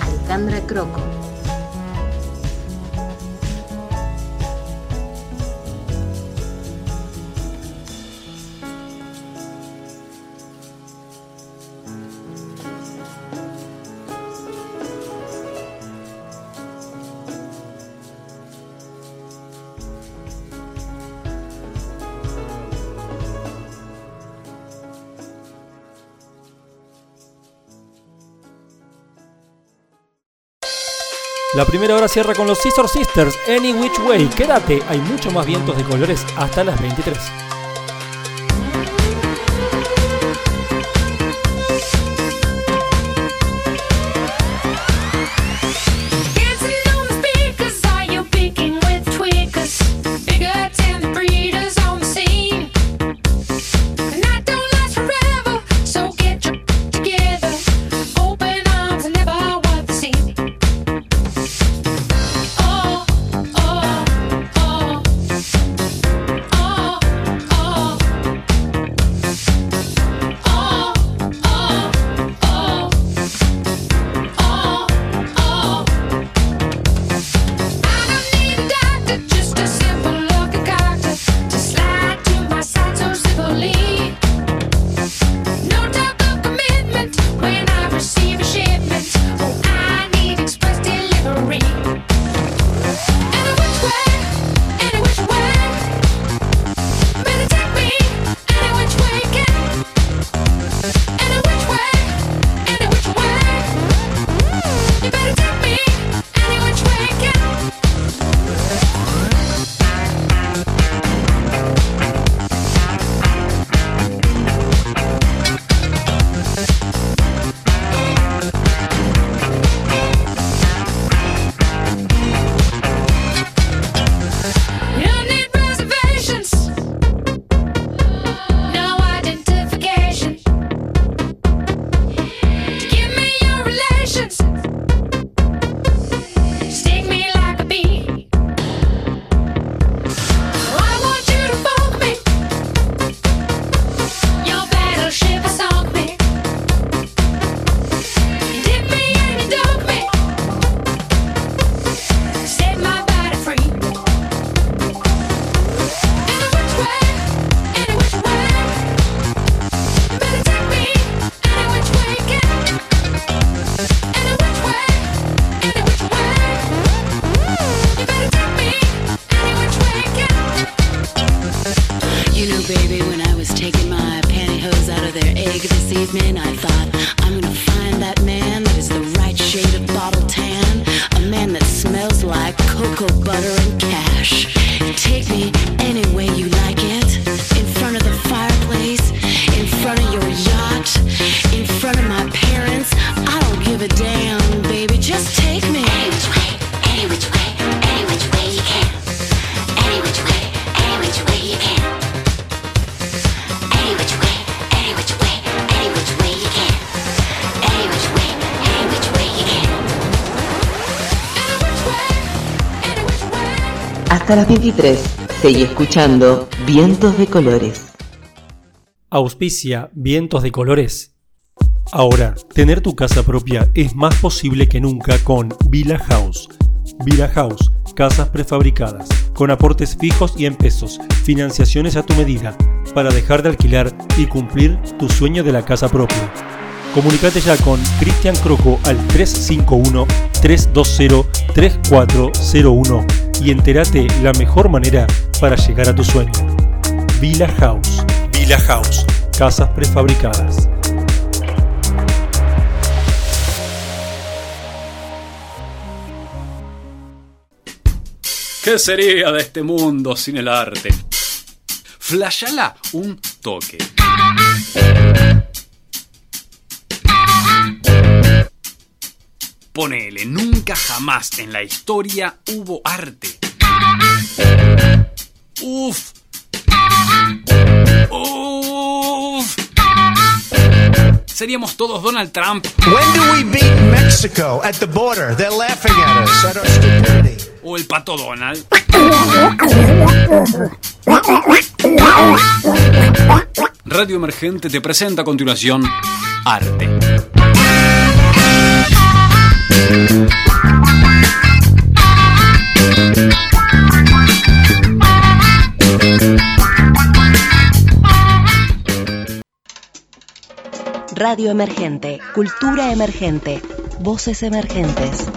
Alejandra Croco. La primera hora cierra con los Scissor Sisters, Any Which Way. Quédate, hay mucho más vientos de colores hasta las 23. 2023. Seguí escuchando Vientos de Colores. Auspicia Vientos de Colores. Ahora, tener tu casa propia es más posible que nunca con Villa House. Villa House, casas prefabricadas, con aportes fijos y en pesos, financiaciones a tu medida, para dejar de alquilar y cumplir tu sueño de la casa propia. Comunicate ya con Cristian Croco al 351-320-3401 y entérate la mejor manera para llegar a tu sueño. Villa House. Villa House. Casas prefabricadas. ¿Qué sería de este mundo sin el arte? Flashala un toque. Ponele, nunca jamás en la historia hubo arte. Uf. Uf. Seríamos todos Donald Trump. When do we beat Mexico at the border? They're laughing at us, at our stupidity. O el pato Donald. Radio Emergente te presenta a continuación Arte. Radio Emergente, Cultura Emergente, Voces Emergentes.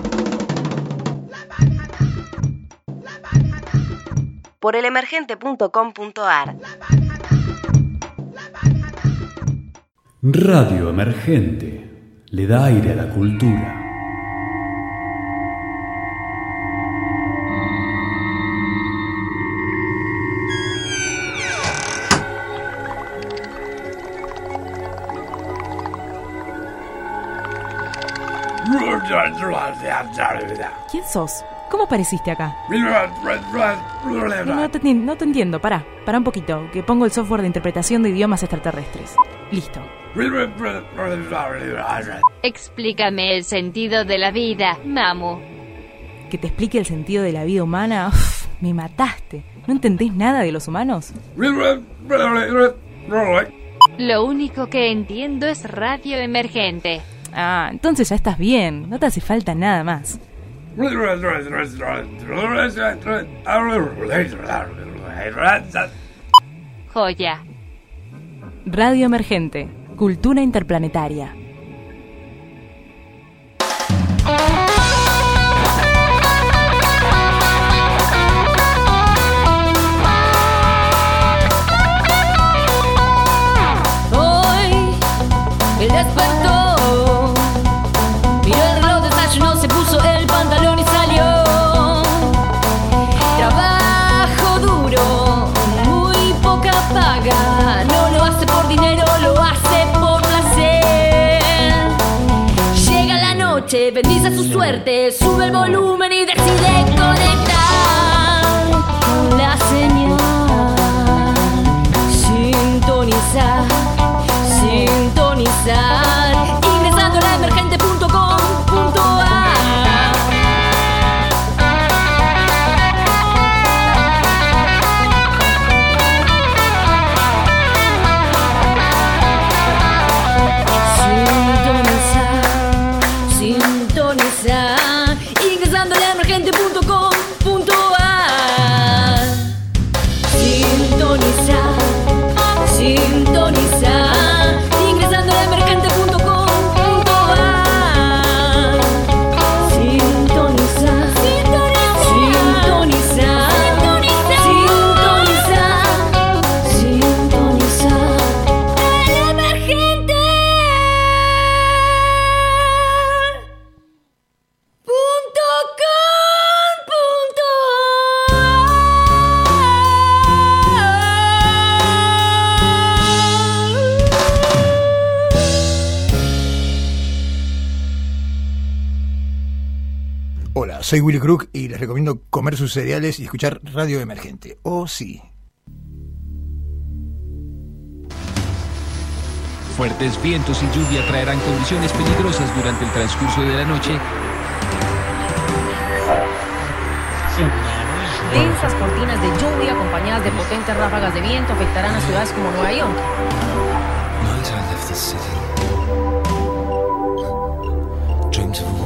Por elemergente.com.ar. Radio Emergente le da aire a la cultura. ¿Quién sos? ¿Cómo apareciste acá? No te, enti- no te entiendo, pará, pará un poquito, que pongo el software de interpretación de idiomas extraterrestres. Listo. Explícame el sentido de la vida, Mamu. ¿Que te explique el sentido de la vida humana? Uf, me mataste. ¿No entendés nada de los humanos? Lo único que entiendo es radio emergente. Ah, entonces ya estás bien, no te hace falta nada más. Joya. Radio Emergente, Cultura Interplanetaria. Hoy él despertó, su suerte, sube el volumen y decide conectar con la señal. Sintonizar, sintonizar, soy Willy Crook y les recomiendo comer sus cereales y escuchar Radio Emergente. Oh, sí. Fuertes vientos y lluvia traerán condiciones peligrosas durante el transcurso de la noche. Densas cortinas de lluvia acompañadas de potentes ráfagas de viento afectarán a ciudades como Nueva York. Night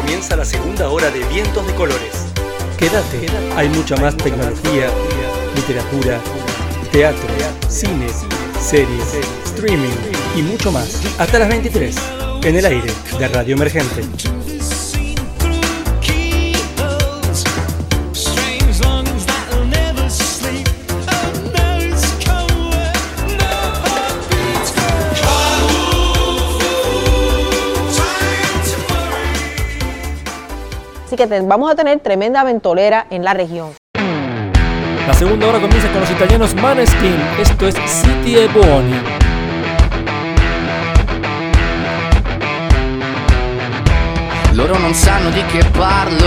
Comienza la segunda hora de Vientos de Colores. Quédate, hay mucha más tecnología, literatura, teatro, cine, series, streaming y mucho más. Hasta las 23, en el aire de Radio Emergente. Que te- vamos a tener tremenda ventolera en la región. La segunda hora comienza con los italianos Maneskin. Esto es City e Buoni. Loro non sanno di che parlo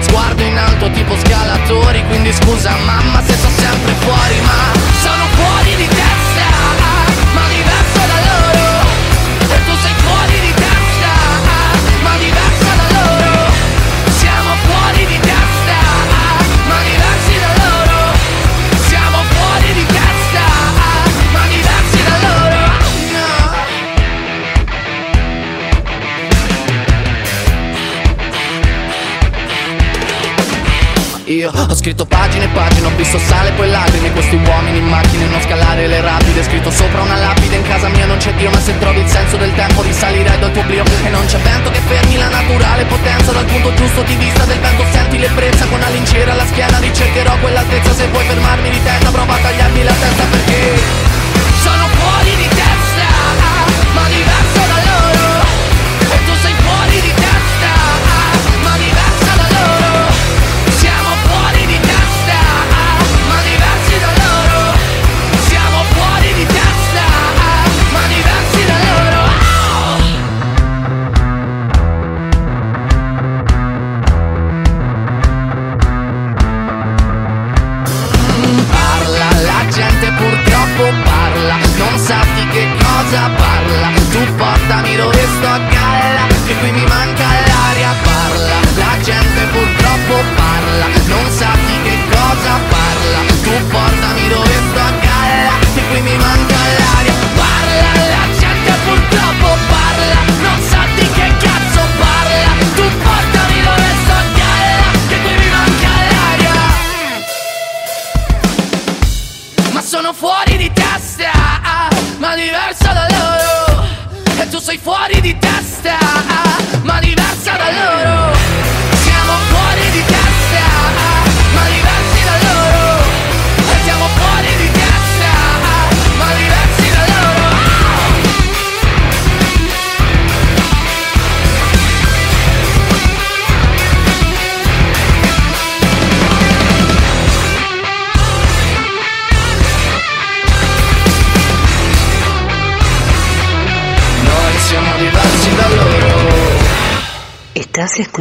Sguardo in alto tipo scalatori Quindi scusa mamma se sto sempre fuori Ma sono Io ho scritto pagine e pagine, ho visto sale e poi lacrime. Questi uomini in macchine, non scalare le rapide. Scritto sopra una lapide, in casa mia non c'è Dio Ma se trovi il senso del tempo risalirai dal tuo oblio. E non c'è vento che fermi la naturale potenza. Dal punto giusto di vista del vento senti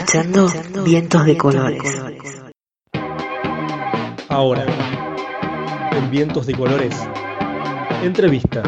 escuchando Vientos de Colores. Ahora, en Vientos de Colores, entrevista.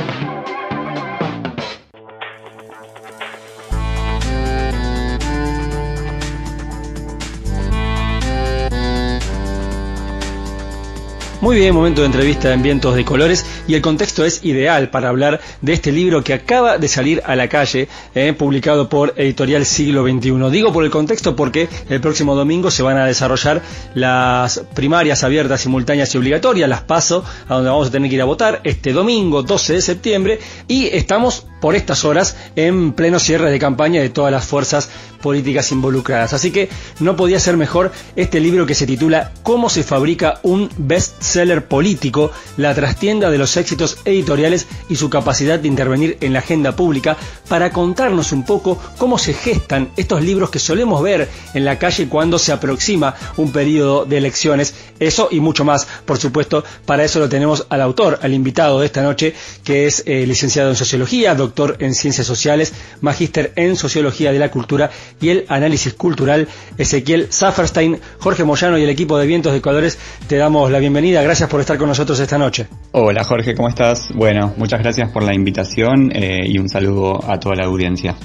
Muy bien, momento de entrevista en Vientos de Colores y el contexto es ideal para hablar de este libro que acaba de salir a la calle, eh, publicado por Editorial Siglo XXI. Digo por el contexto porque el próximo domingo se van a desarrollar las primarias abiertas, simultáneas y obligatorias, las paso, a donde vamos a tener que ir a votar este domingo 12 de septiembre y estamos por estas horas en pleno cierre de campaña de todas las fuerzas políticas involucradas. Así que no podía ser mejor este libro que se titula Cómo se fabrica un bestseller político, la trastienda de los éxitos editoriales y su capacidad de intervenir en la agenda pública para contarnos un poco cómo se gestan estos libros que solemos ver en la calle cuando se aproxima un periodo de elecciones. Eso y mucho más, por supuesto, para eso lo tenemos al autor, al invitado de esta noche, que es eh, licenciado en Sociología, doctor en Ciencias Sociales, magíster en Sociología de la Cultura y el Análisis Cultural, Ezequiel Zafferstein, Jorge Moyano y el equipo de Vientos de Colores, te damos la bienvenida. Gracias por estar con nosotros esta noche. Hola Jorge, ¿cómo estás? Bueno, muchas gracias por la invitación eh, y un saludo a toda la audiencia.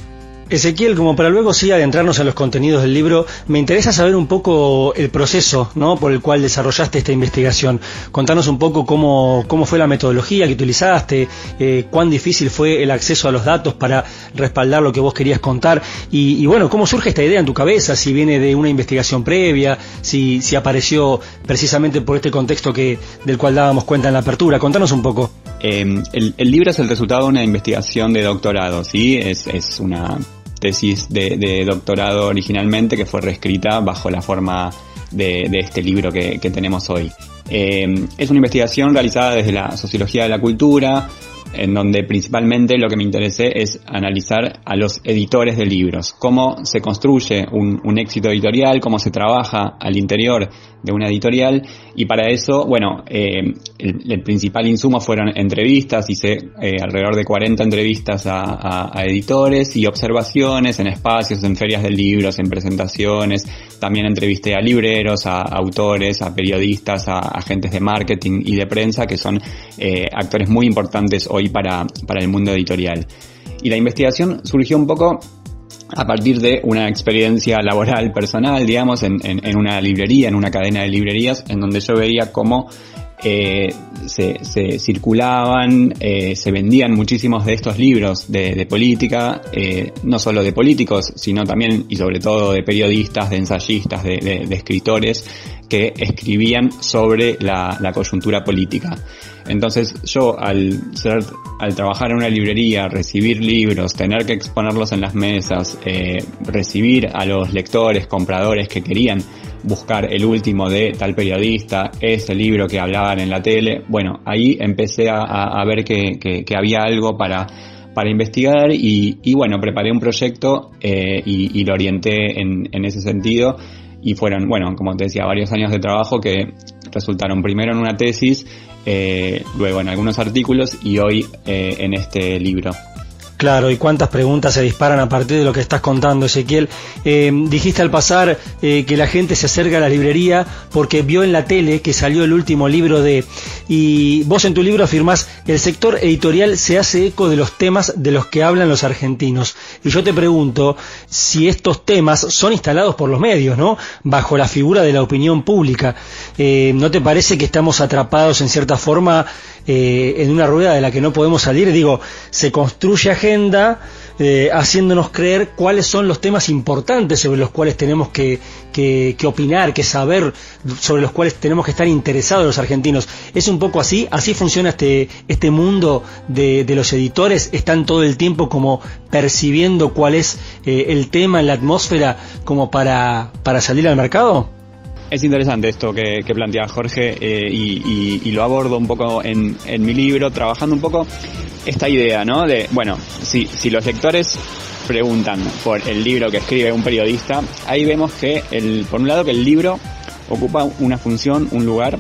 Ezequiel, como para luego sí adentrarnos en los contenidos del libro, me interesa saber un poco el proceso ¿no? por el cual desarrollaste esta investigación. Contanos un poco cómo, cómo fue la metodología que utilizaste, eh, cuán difícil fue el acceso a los datos para respaldar lo que vos querías contar y, y, bueno, cómo surge esta idea en tu cabeza, si viene de una investigación previa, si, si apareció precisamente por este contexto que, del cual dábamos cuenta en la apertura. Contanos un poco. Eh, el, el, libro es el resultado de una investigación de doctorado, ¿sí? Es, es una tesis de, doctorado originalmente que fue reescrita bajo la forma de, este libro que, tenemos hoy. Eh, es una investigación realizada desde la sociología de la cultura en donde principalmente lo que me interesé es analizar a los editores de libros, cómo se construye un éxito editorial, cómo se trabaja al interior de una editorial y para eso, bueno, eh, el, el principal insumo fueron entrevistas, hice eh, alrededor de 40 entrevistas a, editores y observaciones en espacios, en ferias de libros, en presentaciones, también entrevisté a libreros, a autores, a periodistas, a agentes de marketing y de prensa que son eh, actores muy importantes hoy para, para el mundo editorial. Y la investigación surgió un poco a partir de una experiencia laboral personal, digamos, en, en- una librería, en una cadena de librerías, en donde yo veía cómo eh, se, circulaban, eh, se vendían muchísimos de estos libros de, política, eh, no solo de políticos, sino también y sobre todo de periodistas, de ensayistas, de, escritores que escribían sobre la coyuntura política. Entonces yo al ser, al trabajar en una librería, recibir libros, tener que exponerlos en las mesas, eh, recibir a los lectores, compradores que querían buscar el último de tal periodista, ese libro que hablaban en la tele, bueno, ahí empecé a, ver que, que- había algo para, para investigar y, y bueno, preparé un proyecto eh, y, lo orienté en, en ese sentido. Y fueron, bueno, como te decía, varios años de trabajo que resultaron primero en una tesis, eh, luego en algunos artículos y hoy eh, en este libro. Claro, y cuántas preguntas se disparan a partir de lo que estás contando, Ezequiel. Eh, dijiste al pasar eh, que la gente se acerca a la librería porque vio en la tele que salió el último libro de... Y vos en tu libro afirmás, el sector editorial se hace eco de los temas de los que hablan los argentinos. Y yo te pregunto si estos temas son instalados por los medios, ¿no? Bajo la figura de la opinión pública. Eh, ¿No te parece que estamos atrapados en cierta forma eh, en una rueda de la que no podemos salir? Digo, se construye agenda eh, haciéndonos creer cuáles son los temas importantes sobre los cuales tenemos que, que- que opinar, que saber, sobre los cuales tenemos que estar interesados los argentinos. Es un poco así, así funciona este, este mundo de, de los editores, están todo el tiempo como percibiendo cuál es eh, el tema la atmósfera como para, para salir al mercado. Es interesante esto que, que plantea Jorge eh, y, y- lo abordo un poco en, en mi libro, trabajando un poco esta idea, ¿no? De, bueno, si, si los lectores preguntan por el libro que escribe un periodista, ahí vemos que, el, por un lado, que el libro ocupa una función, un lugar,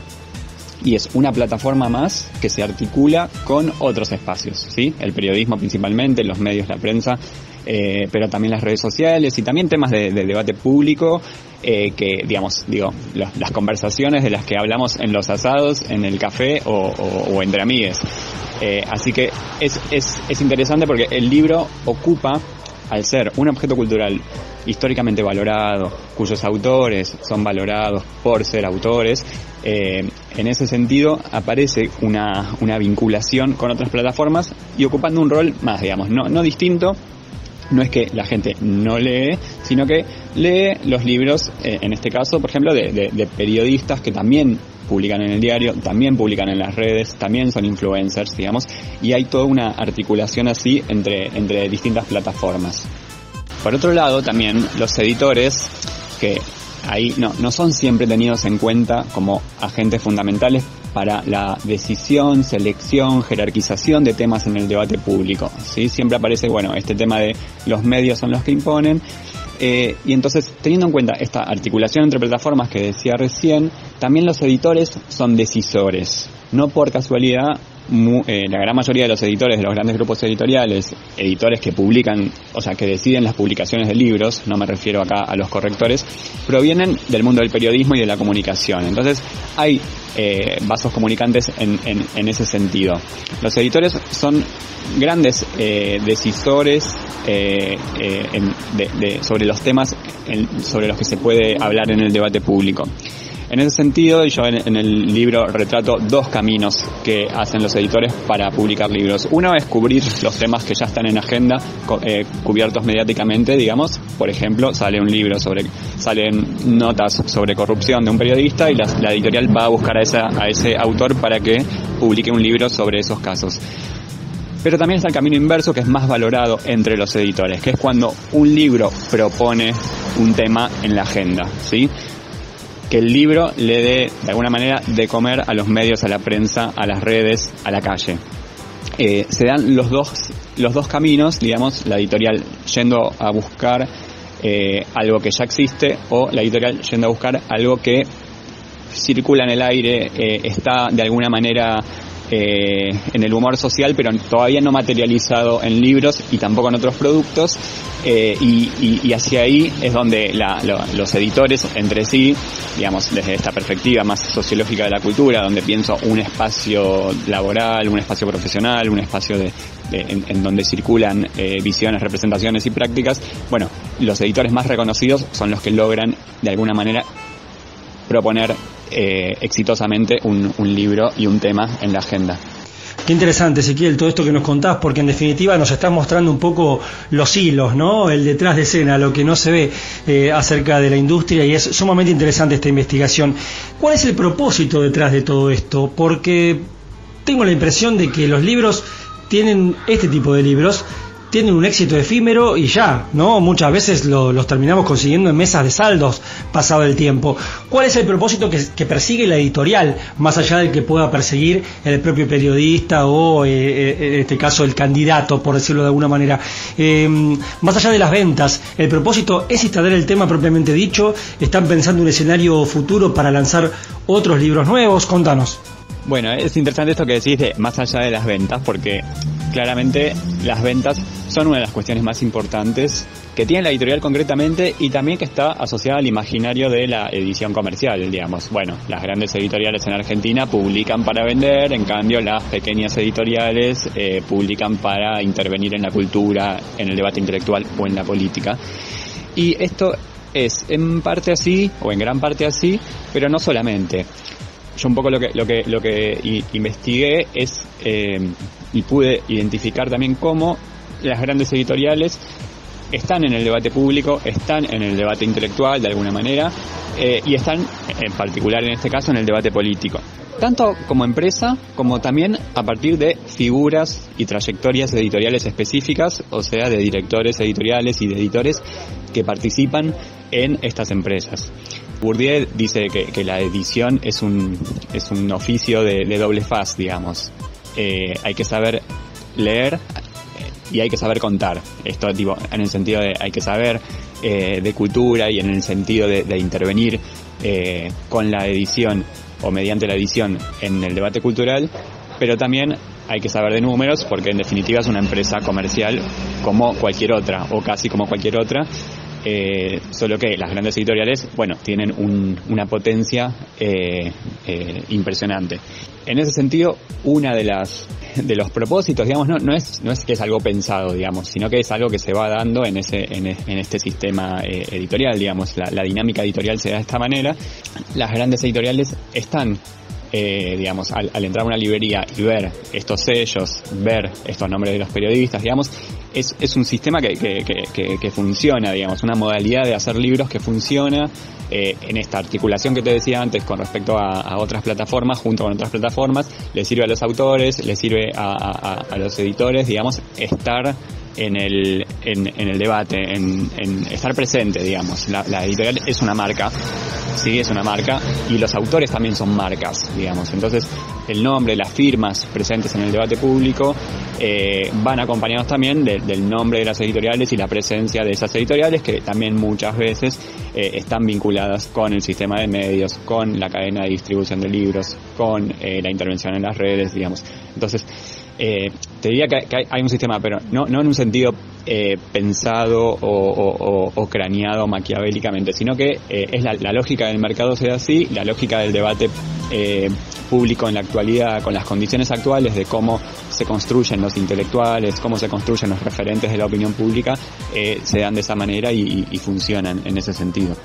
y es una plataforma más que se articula con otros espacios, ¿sí? El periodismo principalmente, los medios, la prensa, eh, pero también las redes sociales y también temas de, de debate público eh, que, digamos, digo, las conversaciones de las que hablamos en los asados, en el café o, o- o entre amigues. Eh, así que es, es, es interesante porque el libro ocupa, al ser un objeto cultural históricamente valorado, cuyos autores son valorados por ser autores, eh, en ese sentido aparece una, una vinculación con otras plataformas y ocupando un rol más, digamos, no, no distinto, no es que la gente no lee, sino que lee los libros, eh, en este caso, por ejemplo, de, de- periodistas que también publican en el diario, también publican en las redes, también son influencers, digamos, y hay toda una articulación así entre, entre distintas plataformas. Por otro lado, también los editores, que ahí no, no son siempre tenidos en cuenta como agentes fundamentales para la decisión, selección, jerarquización de temas en el debate público. ¿sí? Siempre aparece, bueno, este tema de los medios son los que imponen. eh, y entonces, teniendo en cuenta esta articulación entre plataformas que decía recién, también los editores son decisores. No por casualidad, mu- eh, la gran mayoría de los editores de los grandes grupos editoriales, editores que publican, o sea, que deciden las publicaciones de libros, no me refiero acá a los correctores, provienen del mundo del periodismo y de la comunicación. Entonces, hay eh, vasos comunicantes en, en- en ese sentido. Los editores son grandes eh, decisores eh, sobre los temas sobre los que se puede hablar en el debate público. En ese sentido, yo en, el libro retrato dos caminos que hacen los editores para publicar libros. Uno es cubrir los temas que ya están en agenda, eh, cubiertos mediáticamente, digamos. Por ejemplo, sale un libro sobre, salen notas sobre corrupción de un periodista y la, la editorial va a buscar a, esa, a ese autor para que publique un libro sobre esos casos. Pero también está el camino inverso que es más valorado entre los editores, que es cuando un libro propone un tema en la agenda, ¿sí? Que el libro le dé, de alguna manera, de comer a los medios, a la prensa, a las redes, a la calle. eh, se dan los dos, los dos caminos, digamos, la editorial yendo a buscar eh, algo que ya existe o la editorial yendo a buscar algo que circula en el aire, eh, está de alguna manera eh, en el humor social, pero todavía no materializado en libros y tampoco en otros productos. eh, y, y- y hacia ahí es donde la- lo- los editores entre sí, digamos, desde esta perspectiva más sociológica de la cultura, donde pienso un espacio laboral, un espacio profesional, un espacio de, de- en, en donde circulan eh, visiones, representaciones y prácticas, bueno, los editores más reconocidos son los que logran de alguna manera proponer eh, exitosamente un, un libro y un tema en la agenda. Qué interesante, Ezequiel, todo esto que nos contás, porque en definitiva nos estás mostrando un poco los hilos, ¿no? El detrás de escena, lo que no se ve eh, acerca de la industria y es sumamente interesante esta investigación. ¿Cuál es el propósito detrás de todo esto? Porque tengo la impresión de que los libros tienen, este tipo de libros, tienen un éxito efímero y ya, ¿no? Muchas veces lo- los terminamos consiguiendo en mesas de saldos pasado el tiempo. ¿Cuál es el propósito que, persigue la editorial, más allá del que pueda perseguir el propio periodista o, eh, eh, en este caso, el candidato, por decirlo de alguna manera? Eh, más allá de las ventas, ¿el propósito es instalar el tema propiamente dicho? ¿Están pensando un escenario futuro para lanzar otros libros nuevos? Contanos. Bueno, es interesante esto que decís de más allá de las ventas, porque claramente las ventas son una de las cuestiones más importantes que tiene la editorial concretamente y también que está asociada al imaginario de la edición comercial, digamos. Bueno, las grandes editoriales en Argentina publican para vender, en cambio las pequeñas editoriales eh, publican para intervenir en la cultura, en el debate intelectual o en la política. Y esto es en parte así, o en gran parte así, pero no solamente yo un poco lo que lo que lo que investigué es eh, y pude identificar también cómo las grandes editoriales están en el debate público, están en el debate intelectual de alguna manera eh, y están en particular en este caso en el debate político. Tanto como empresa como también a partir de figuras y trayectorias editoriales específicas, o sea, de directores editoriales y de editores que participan en estas empresas. Bourdieu dice que, la edición es un, es un oficio de, doble faz, digamos. Eh, hay que saber leer eh, y hay que saber contar. Esto tipo, en el sentido de hay que saber eh, de cultura y en el sentido de, de intervenir eh, con la edición o mediante la edición en el debate cultural, pero también hay que saber de números porque en definitiva es una empresa comercial como cualquier otra o casi como cualquier otra. Eh, solo que las grandes editoriales, bueno, tienen un- una potencia eh, eh, impresionante. En ese sentido, una de las de los propósitos, digamos, no, no es no es que es algo pensado, digamos, sino que es algo que se va dando en ese en, en este sistema eh, editorial, digamos, la, la dinámica editorial se da de esta manera. Las grandes editoriales están eh, digamos, al, al entrar a una librería y ver estos sellos, ver estos nombres de los periodistas, digamos, es, es un sistema que, que, que, que- funciona, digamos, una modalidad de hacer libros que funciona eh, en esta articulación que te decía antes con respecto a, a otras plataformas, junto con otras plataformas, le sirve a los autores, le sirve a- a- a los editores, digamos, estar en el, en, en el debate, en, en estar presente, digamos. La, editorial es una marca, sí, es una marca, y los autores también son marcas, digamos. Entonces, el nombre, las firmas presentes en el debate público eh, van acompañados también de- del nombre de las editoriales y la presencia de esas editoriales que también muchas veces eh, están vinculadas con el sistema de medios, con la cadena de distribución de libros, con eh, la intervención en las redes, digamos. Entonces, eh, te diría que, hay, un sistema, pero no, no en un sentido eh, pensado o, o- craneado maquiavélicamente, sino que eh, es la, la lógica del mercado sea así, la lógica del debate eh, público en la actualidad, con las condiciones actuales de cómo se construyen los intelectuales, cómo se construyen los referentes de la opinión pública, eh, se dan de esa manera y- y funcionan en ese sentido.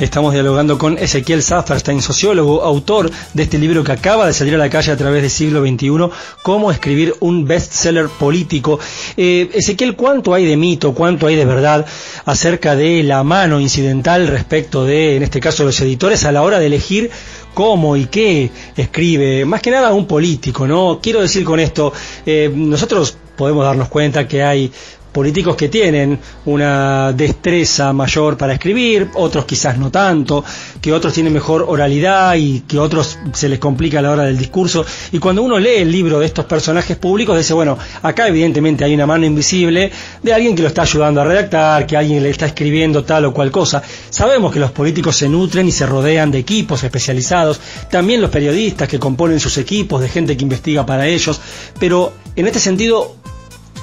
Estamos dialogando con Ezequiel Safferstein, sociólogo, autor de este libro que acaba de salir a la calle a través del siglo XXI, Cómo escribir un bestseller político. Eh, Ezequiel, ¿cuánto hay de mito, cuánto hay de verdad acerca de la mano incidental respecto de, en este caso, los editores a la hora de elegir cómo y qué escribe, más que nada un político, ¿no? Quiero decir con esto, eh, nosotros podemos darnos cuenta que hay políticos que tienen una destreza mayor para escribir, otros quizás no tanto, que otros tienen mejor oralidad y que otros se les complica a la hora del discurso. Y cuando uno lee el libro de estos personajes públicos, dice, bueno, acá evidentemente hay una mano invisible de alguien que lo está ayudando a redactar, que alguien le está escribiendo tal o cual cosa. Sabemos que los políticos se nutren y se rodean de equipos especializados, también los periodistas que componen sus equipos, de gente que investiga para ellos, pero en este sentido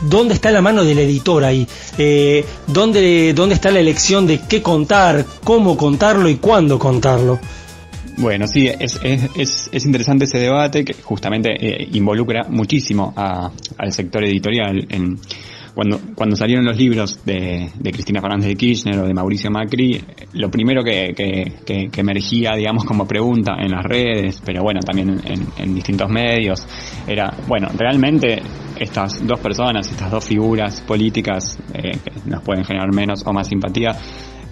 ¿Dónde está la mano del editor ahí? Eh, ¿dónde, ¿Dónde está la elección de qué contar, cómo contarlo y cuándo contarlo? Bueno, sí, es, es, es, es interesante ese debate que justamente eh, involucra muchísimo a- al sector editorial. Cuando, cuando salieron los libros de, Cristina Fernández de Kirchner o de Mauricio Macri, lo primero que, que, que- emergía, digamos, como pregunta en las redes, pero bueno, también en distintos medios, era, bueno, realmente estas dos personas, estas dos figuras políticas eh, que nos pueden generar menos o más simpatía,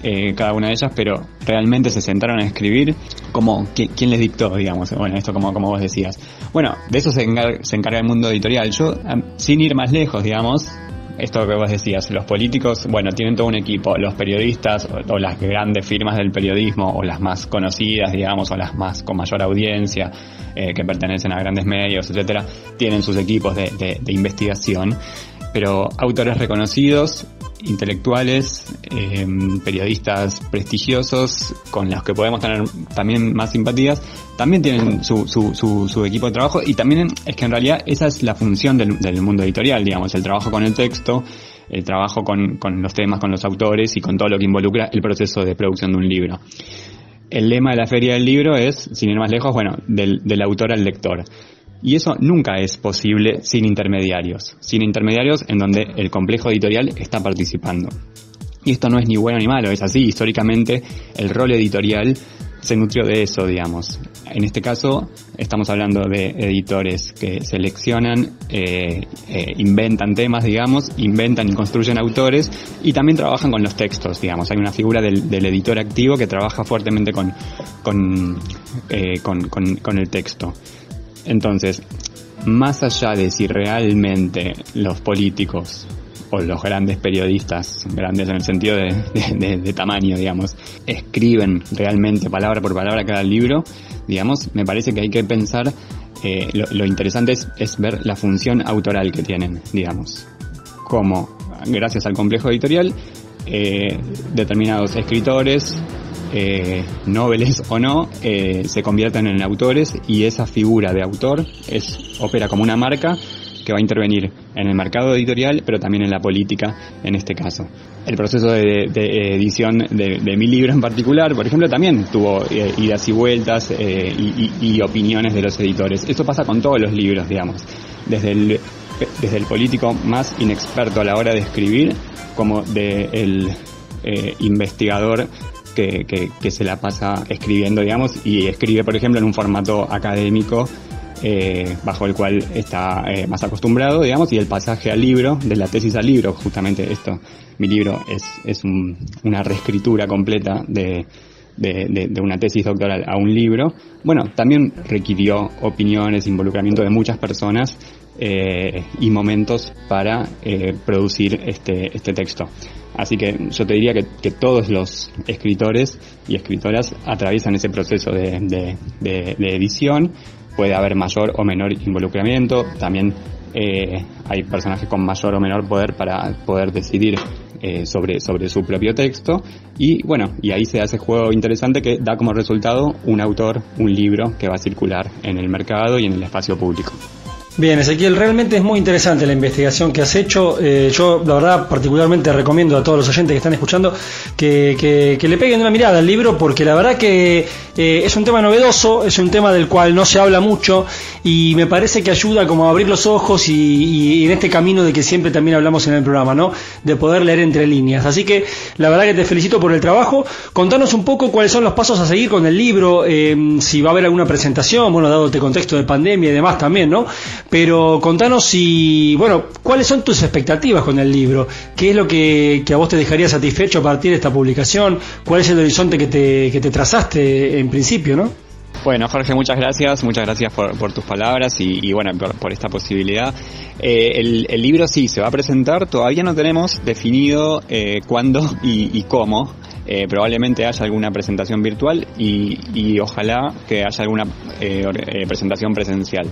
eh, cada una de ellas, pero realmente se sentaron a escribir como qui- quién les dictó, digamos, bueno, esto como, como vos decías. Bueno, de eso se encarga, se encarga el mundo editorial. Yo, sin ir más lejos, digamos, esto que vos decías, los políticos, bueno, tienen todo un equipo, los periodistas o, las grandes firmas del periodismo o las más conocidas, digamos, o las más con mayor audiencia, eh, que pertenecen a grandes medios, etcétera, tienen sus equipos de, de- de investigación, pero autores reconocidos, intelectuales, eh, periodistas prestigiosos, con los que podemos tener también más simpatías, también tienen su, su, su, su equipo de trabajo y también es que en realidad esa es la función del, del mundo editorial, digamos, el trabajo con el texto, el trabajo con, con los temas, con los autores y con todo lo que involucra el proceso de producción de un libro. El lema de la feria del libro es, sin ir más lejos, bueno, del, del autor al lector. Y eso nunca es posible sin intermediarios, sin intermediarios en donde el complejo editorial está participando. Y esto no es ni bueno ni malo, es así. Históricamente el rol editorial se nutrió de eso, digamos. En este caso estamos hablando de editores que seleccionan, eh, eh, inventan temas, digamos, inventan y construyen autores y también trabajan con los textos, digamos. Hay una figura del, del editor activo que trabaja fuertemente con, con, eh, con, con- con el texto. Entonces, más allá de si realmente los políticos o los grandes periodistas, grandes en el sentido de, tamaño, digamos, escriben realmente palabra por palabra cada libro, digamos, me parece que hay que pensar, eh, lo, interesante es, es ver la función autoral que tienen, digamos, como gracias al complejo editorial, eh, determinados escritores, eh, noveles o no, eh, se convierten en autores y esa figura de autor opera como una marca que va a intervenir en el mercado editorial, pero también en la política en este caso. El proceso de, de edición de, de mi libro en particular, por ejemplo, también tuvo eh, idas y vueltas eh, y, opiniones de los editores. Esto pasa con todos los libros, digamos. Desde el, desde el político más inexperto a la hora de escribir, como del investigador que, se la pasa escribiendo, digamos, y escribe, por ejemplo, en un formato académico eh, bajo el cual está eh, más acostumbrado, digamos, y el pasaje al libro, de la tesis al libro, justamente esto, mi libro es, es un- una reescritura completa de- de una tesis doctoral a un libro, bueno, también requirió opiniones, involucramiento de muchas personas eh, y momentos para eh, producir este, este texto. Así que yo te diría que, todos los escritores y escritoras atraviesan ese proceso de, de- de- de edición. Puede haber mayor o menor involucramiento. También eh, hay personajes con mayor o menor poder para poder decidir eh, sobre, sobre su propio texto. Y bueno, y ahí se hace juego interesante que da como resultado un autor, un libro que va a circular en el mercado y en el espacio público. Bien, Ezequiel, realmente es muy interesante la investigación que has hecho. Eh, yo, la verdad, particularmente recomiendo a todos los oyentes que están escuchando que, que- que le peguen una mirada al libro porque la verdad que eh, es un tema novedoso, es un tema del cual no se habla mucho y me parece que ayuda como a abrir los ojos y, en este camino de que siempre también hablamos en el programa, ¿no? De poder leer entre líneas. Así que la verdad que te felicito por el trabajo. Contanos un poco cuáles son los pasos a seguir con el libro, eh, si va a haber alguna presentación, bueno, dado este contexto de pandemia y demás también, ¿no? Pero contanos si, bueno, cuáles son tus expectativas con el libro, qué es lo que, que a vos te dejaría satisfecho a partir de esta publicación, cuál es el horizonte que te, que te trazaste en principio, ¿no? Bueno, Jorge, muchas gracias, muchas gracias por, tus palabras y, bueno, por, esta posibilidad. Eh, el, libro sí se va a presentar, todavía no tenemos definido eh, cuándo y cómo. Eh, probablemente haya alguna presentación virtual y, y ojalá que haya alguna eh, eh, presentación presencial.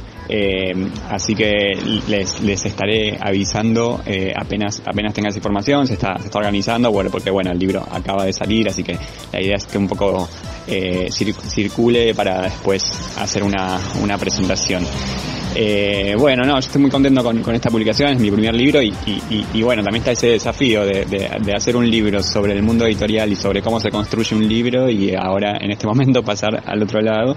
Así que les, les estaré avisando apenas apenas tenga esa información, se está, se está organizando, bueno, porque bueno, el libro acaba de salir, así que la idea es que un poco cir- circule para después hacer una, una presentación. Eh, bueno, no, yo estoy muy contento con, esta publicación, es mi primer libro y, y- y- y bueno, también está ese desafío de, de- de hacer un libro sobre el mundo editorial y sobre cómo se construye un libro y ahora en este momento pasar al otro lado.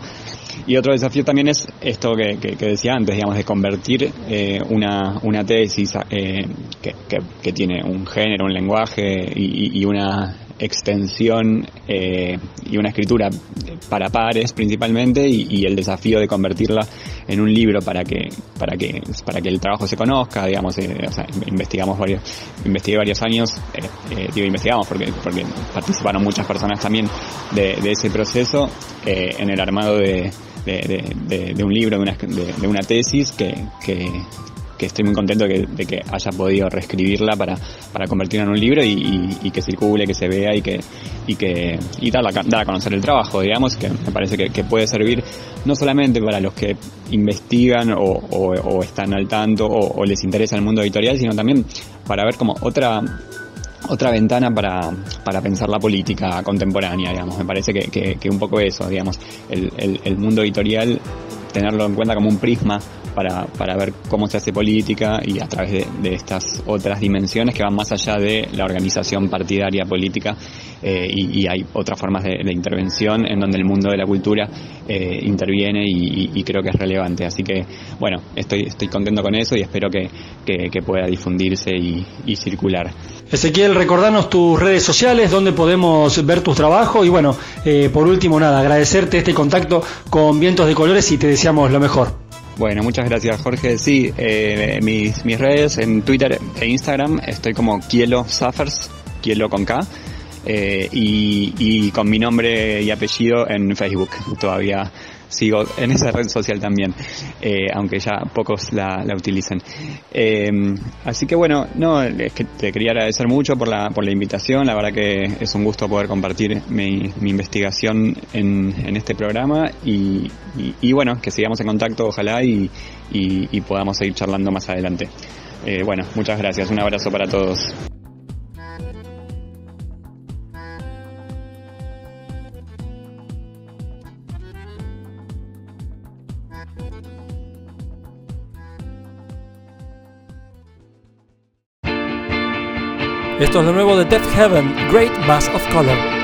Y otro desafío también es esto que, decía antes, digamos, de convertir eh, una, una tesis eh, que, que- tiene un género, un lenguaje y una extensión eh, y una escritura para pares principalmente y, el desafío de convertirla en un libro para que para que para que el trabajo se conozca digamos eh, o sea, investigamos varios investigué varios años eh, eh, digo investigamos porque porque participaron muchas personas también de, de ese proceso eh, en el armado de, de, de- de- un libro de una, de una tesis que, que que estoy muy contento de que, de que haya podido reescribirla para, para convertirla en un libro y, que circule, que se vea y que y que y dar, a, dar a conocer el trabajo, digamos, que me parece que, puede servir no solamente para los que investigan o, están al tanto o, les interesa el mundo editorial, sino también para ver como otra otra ventana para, para pensar la política contemporánea, digamos. Me parece que, que, un poco eso, digamos, el, el mundo editorial, tenerlo en cuenta como un prisma para, para ver cómo se hace política y a través de, estas otras dimensiones que van más allá de la organización partidaria política eh, y, hay otras formas de, intervención en donde el mundo de la cultura eh, interviene y, creo que es relevante. Así que, bueno, estoy, estoy contento con eso y espero que, que, pueda difundirse y, y circular. Ezequiel, recordanos tus redes sociales, donde podemos ver tus trabajos y bueno, eh, por último nada, agradecerte este contacto con Vientos de Colores y te deseamos lo mejor. Bueno, muchas gracias Jorge. Sí, eh, mis, mis redes en Twitter e Instagram estoy como Kielo Suffers, Kielo con K, eh, y, y con mi nombre y apellido en Facebook. Todavía sigo en esa red social también, eh, aunque ya pocos la, la utilicen. Eh, así que bueno, no, es que te quería agradecer mucho por la, por la invitación. La verdad que es un gusto poder compartir mi, mi investigación en, en este programa y, y- bueno, que sigamos en contacto, ojalá, y, y- y podamos seguir charlando más adelante. Eh, bueno, muchas gracias. Un abrazo para todos. Esto es lo nuevo de Death Heaven, Great Mass of Color.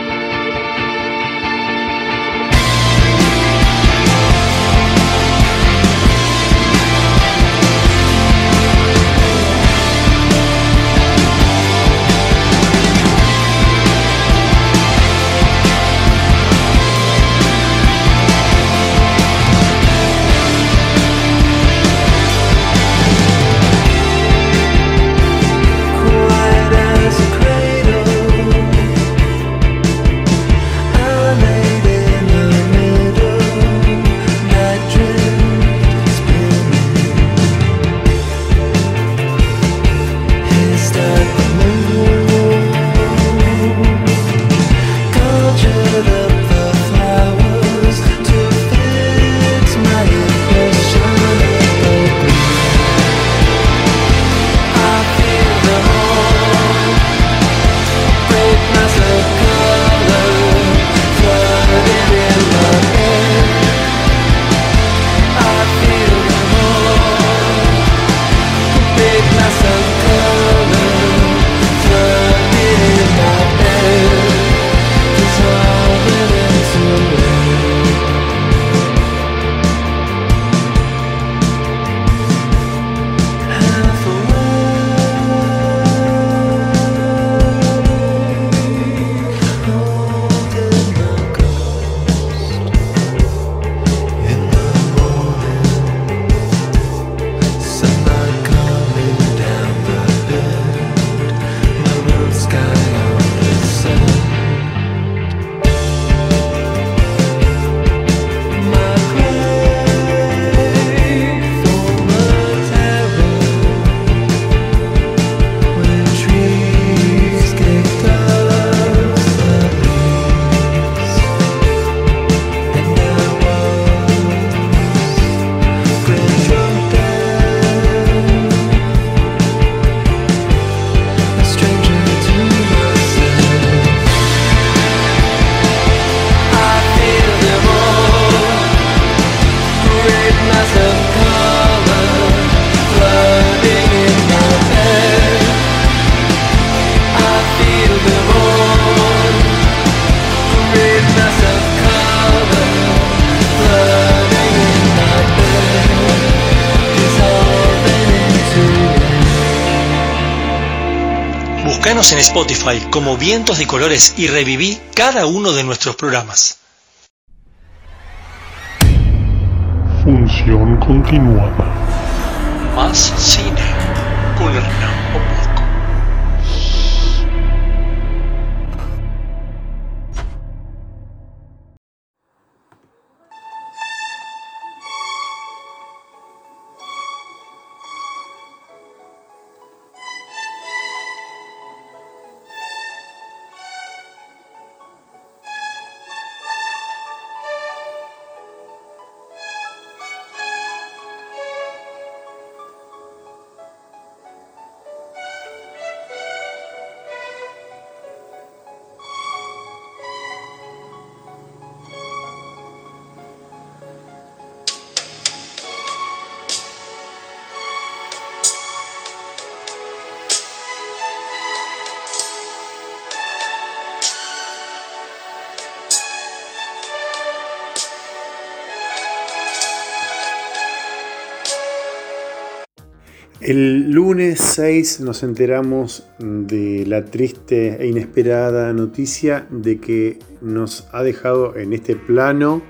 Spotify como Vientos de Colores y reviví cada uno de nuestros programas. Función continuada. Más cine El lunes 6 nos enteramos de la triste e inesperada noticia de que nos ha dejado en este plano,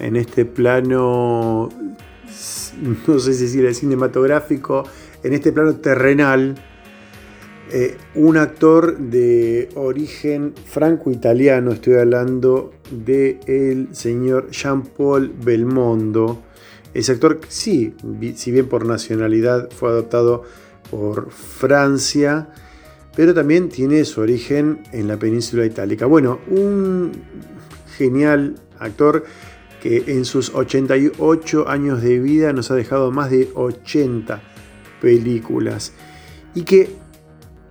en este plano, no sé si decir cinematográfico, en este plano terrenal, eh, un actor de origen franco-italiano, estoy hablando del el señor Jean-Paul Belmondo, ese actor, sí, si bien por nacionalidad fue adoptado por Francia, pero también tiene su origen en la península itálica. Bueno, un genial actor que en sus 88 años de vida nos ha dejado más de 80 películas y que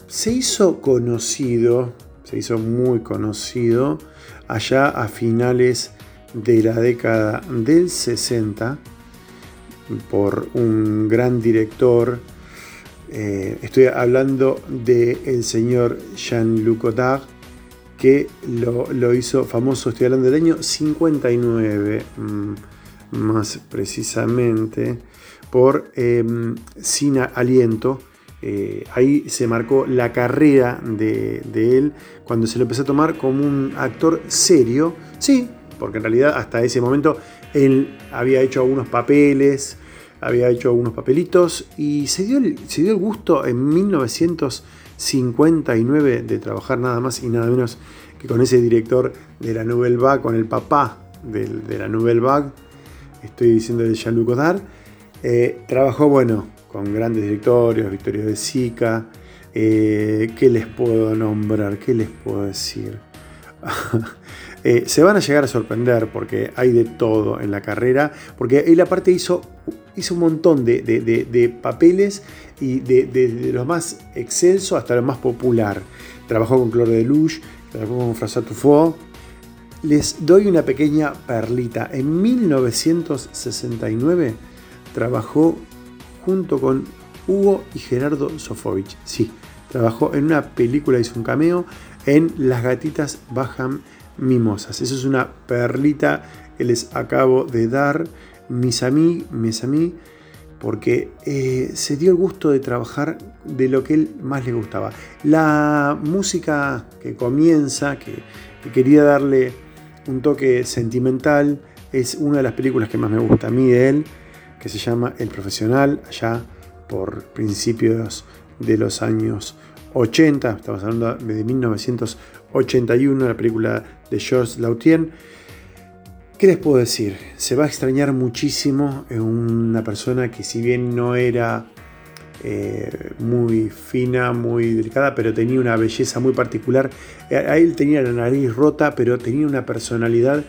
se hizo conocido, se hizo muy conocido allá a finales de la década del 60 por un gran director. Eh, estoy hablando del el señor Jean-Luc Godard, que lo, hizo famoso, estoy hablando del año 59, mm, más precisamente, por em, Sin Aliento. Eh, ahí se marcó la carrera de, de él cuando se lo empezó a tomar como un actor serio. Sí, porque en realidad hasta ese momento él había hecho algunos papeles, había hecho algunos papelitos y se dio el, gusto en 1959 de trabajar nada más y nada menos que con ese director de la Nouvelle Vague, con el papá de, la Nouvelle Vague, estoy diciendo de Jean-Luc Godard. Eh, trabajó, bueno, con grandes directorios, Victorio de Sica. Eh, ¿Qué les puedo nombrar? ¿Qué les puedo decir? Eh, se van a llegar a sorprender porque hay de todo en la carrera, porque él aparte hizo, hizo un montón de, papeles y de, lo más excelso hasta lo más popular. Trabajó con Claude Deluge, trabajó con François Truffaut. Les doy una pequeña perlita. En 1969 trabajó junto con Hugo y Gerardo Sofovich. Sí, trabajó en una película, hizo un cameo en Las gatitas bajan mimosas. Eso es una perlita que les acabo de dar, mis amigos, mis amigos, porque eh, se dio el gusto de trabajar de lo que él más le gustaba. La música que comienza, que, quería darle un toque sentimental, es una de las películas que más me gusta a mí de él, que se llama El Profesional, allá por principios de los años 80, estamos hablando de 1981, la película de Georges Lautien. ¿Qué les puedo decir? Se va a extrañar muchísimo una persona que si bien no era eh, muy fina, muy delicada, pero tenía una belleza muy particular. A él tenía la nariz rota, pero tenía una personalidad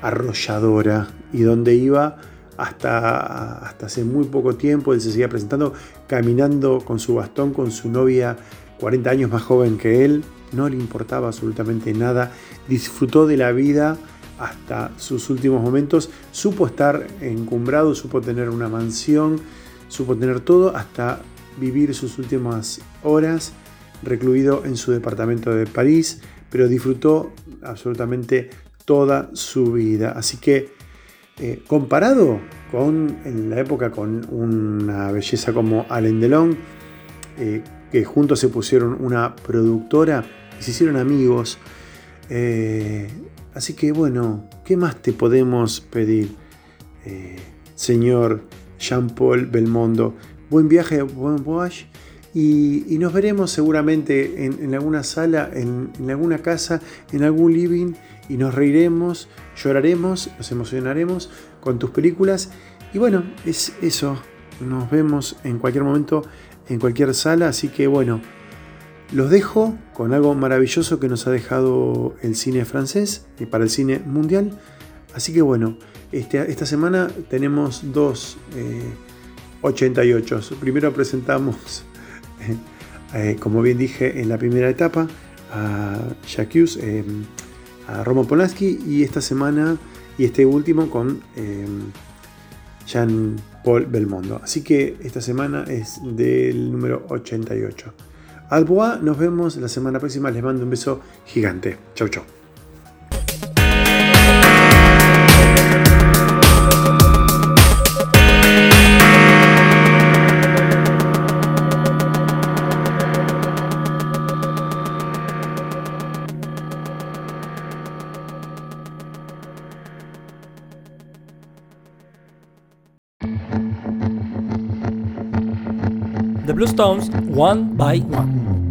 arrolladora y donde iba hasta, hasta hace muy poco tiempo, él se seguía presentando caminando con su bastón, con su novia 40 años más joven que él, no le importaba absolutamente nada, disfrutó de la vida hasta sus últimos momentos, supo estar encumbrado, supo tener una mansión, supo tener todo hasta vivir sus últimas horas recluido en su departamento de París, pero disfrutó absolutamente toda su vida. Así que eh, comparado con en la época con una belleza como Alain Delon, eh, que juntos se pusieron una productora y se hicieron amigos. Eh, así que bueno, ¿qué más te podemos pedir, eh, señor Jean-Paul Belmondo? Buen viaje, buen voyage. Y, nos veremos seguramente en, alguna sala, en alguna casa, en algún living y nos reiremos, lloraremos, nos emocionaremos con tus películas. Y bueno, es eso. Nos vemos en cualquier momento, en cualquier sala. Así que bueno, los dejo con algo maravilloso que nos ha dejado el cine francés y para el cine mundial. Así que bueno, este- esta semana tenemos dos eh, 88. Primero presentamos, eh, como bien dije en la primera etapa, a Jacques, eh, a Roman Polanski y esta semana y este último con eh, Jean Paul Belmondo. Así que esta semana es del número 88. Alboa, nos vemos la semana próxima. Les mando un beso gigante. Chau, chau. Bluestones, One by One.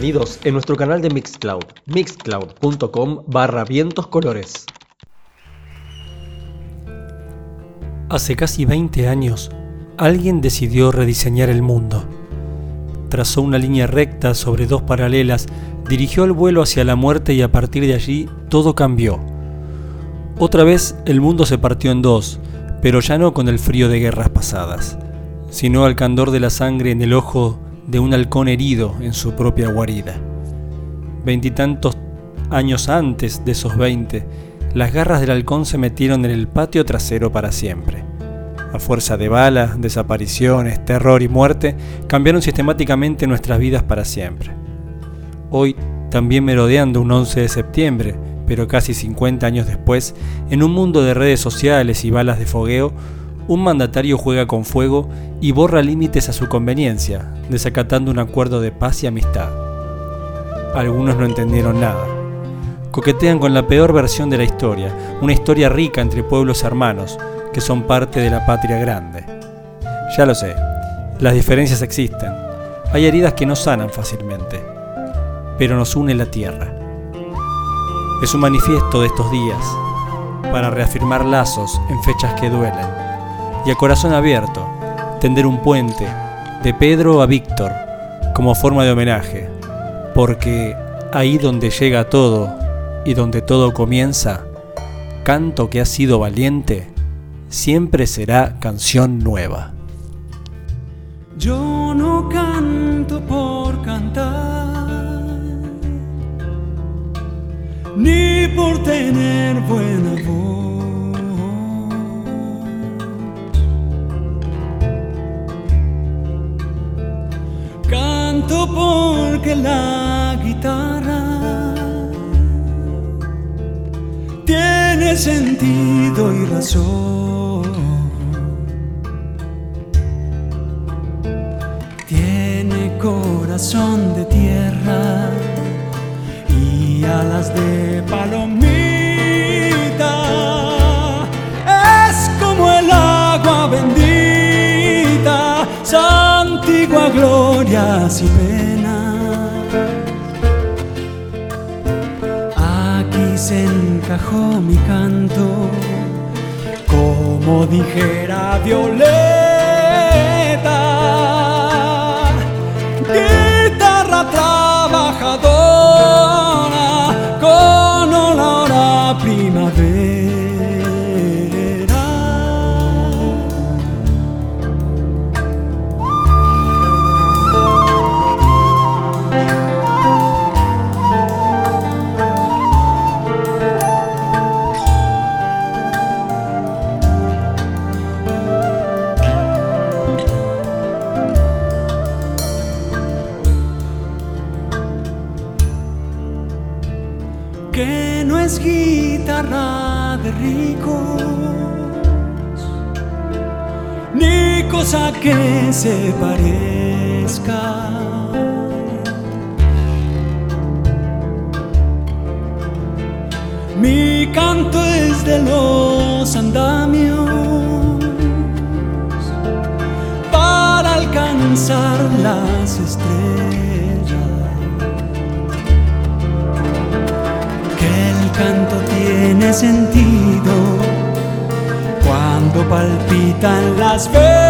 Contenidos en nuestro canal de Mixcloud, mixcloud.com barra colores. Hace casi 20 años, alguien decidió rediseñar el mundo. Trazó una línea recta sobre dos paralelas, dirigió el vuelo hacia la muerte y a partir de allí todo cambió. Otra vez el mundo se partió en dos, pero ya no con el frío de guerras pasadas, sino al candor de la sangre en el ojo de un halcón herido en su propia guarida. Veintitantos años antes de esos veinte, las garras del halcón se metieron en el patio trasero para siempre. A fuerza de balas, desapariciones, terror y muerte, cambiaron sistemáticamente nuestras vidas para siempre. Hoy, también merodeando un 11 de septiembre, pero casi 50 años después, en un mundo de redes sociales y balas de fogueo, un mandatario juega con fuego y borra límites a su conveniencia, desacatando un acuerdo de paz y amistad. Algunos no entendieron nada. Coquetean con la peor versión de la historia, una historia rica entre pueblos hermanos, que son parte de la patria grande. Ya lo sé, las diferencias existen. Hay heridas que no sanan fácilmente, pero nos une la tierra. Es un manifiesto de estos días, para reafirmar lazos en fechas que duelen, y a corazón abierto, tender un puente de Pedro a Víctor como forma de homenaje, porque ahí donde llega todo y donde todo comienza, canto que ha sido valiente, siempre será canción nueva. Yo no canto por cantar, ni por tener buena voz. Porque la guitarra tiene sentido y razón. Tiene corazón de tierra y alas de palomita. Glorias y penas. Aquí se encajó mi canto, como dijera Violeta. Guitarra trabajadora con olor a primavera. Que se parezca. Mi canto es de los andamios para alcanzar las estrellas. que el canto tiene sentido cuando palpitan las venas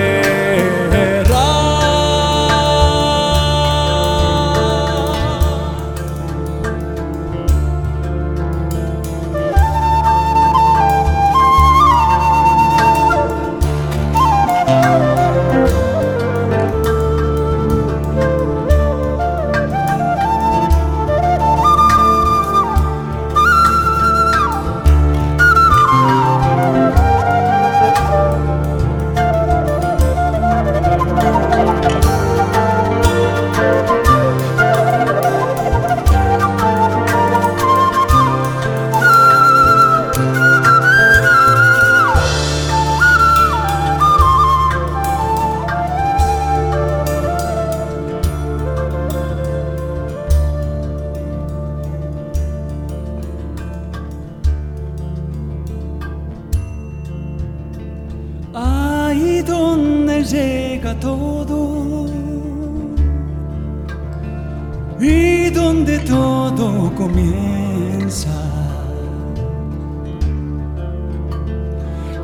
Llega todo y donde todo comienza.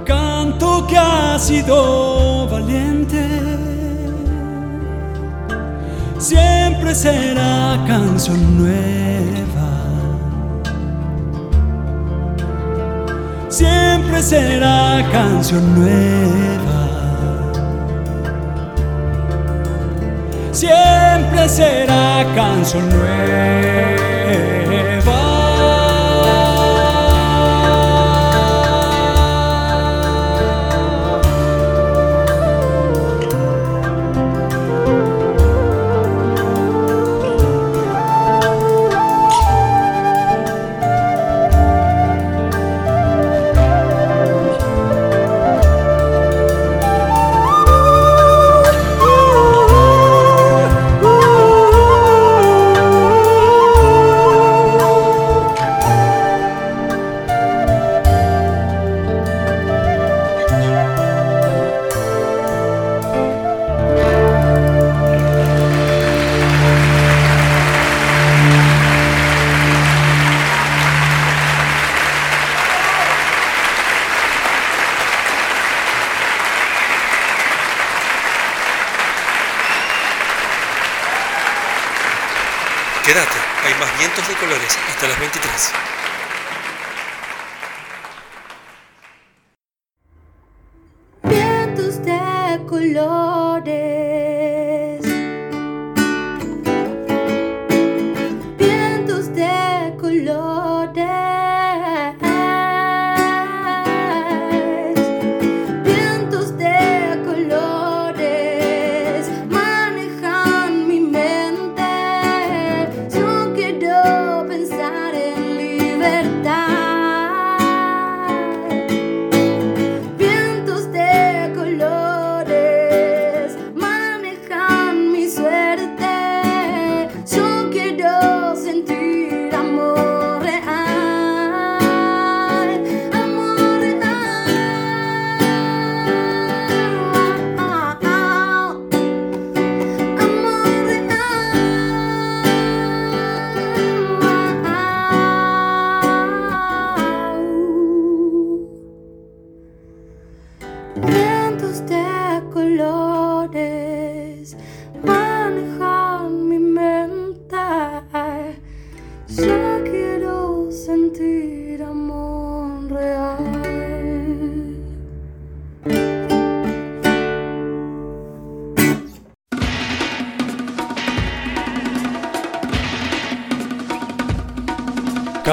Canto que ha sido valiente, siempre será canción nueva. Siempre será canción nueva. Será canción nueva.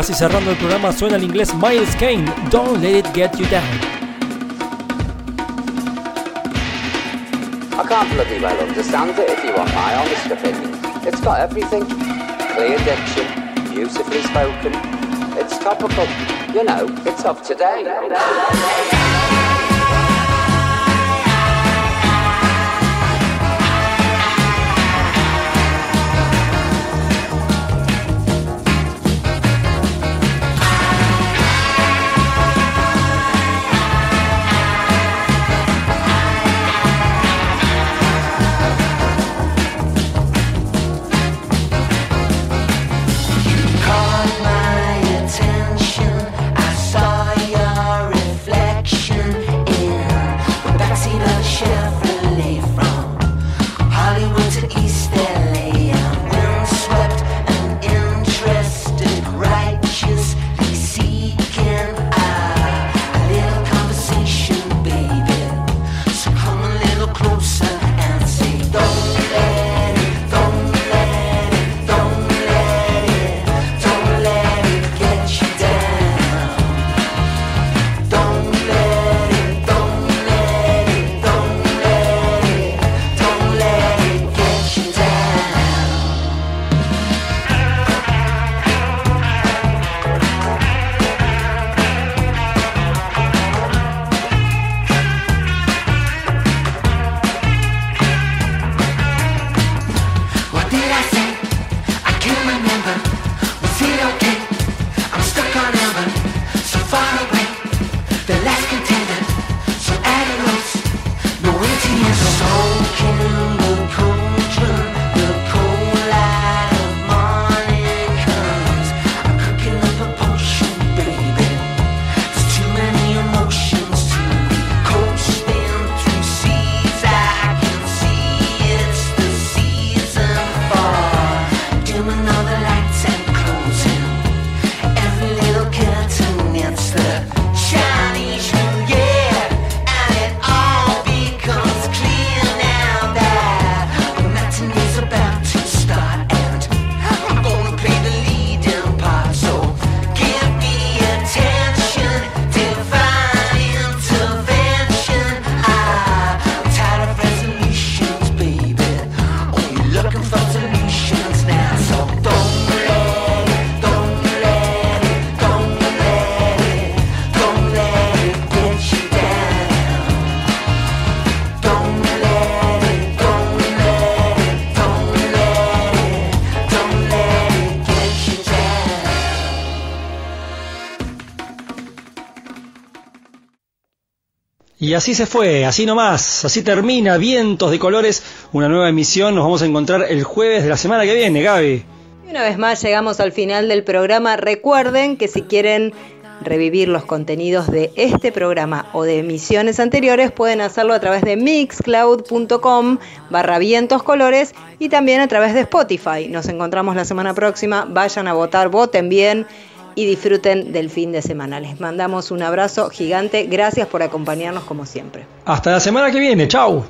Casi cerrando el programa suena el inglés Miles Kane, Don't Let It Get You Down. I can't bloody well understand it if you want my honest opinion. It's got everything. Clear diction, beautifully spoken. It's topical. You know, it's of today. Y así se fue, así nomás, así termina Vientos de Colores, una nueva emisión. Nos vamos a encontrar el jueves de la semana que viene, Gaby. Y una vez más llegamos al final del programa. Recuerden que si quieren revivir los contenidos de este programa o de emisiones anteriores, pueden hacerlo a través de mixcloud.com barra vientos colores y también a través de Spotify. Nos encontramos la semana próxima. Vayan a votar, voten bien y disfruten del fin de semana. Les mandamos un abrazo gigante. Gracias por acompañarnos como siempre. Hasta la semana que viene, chau.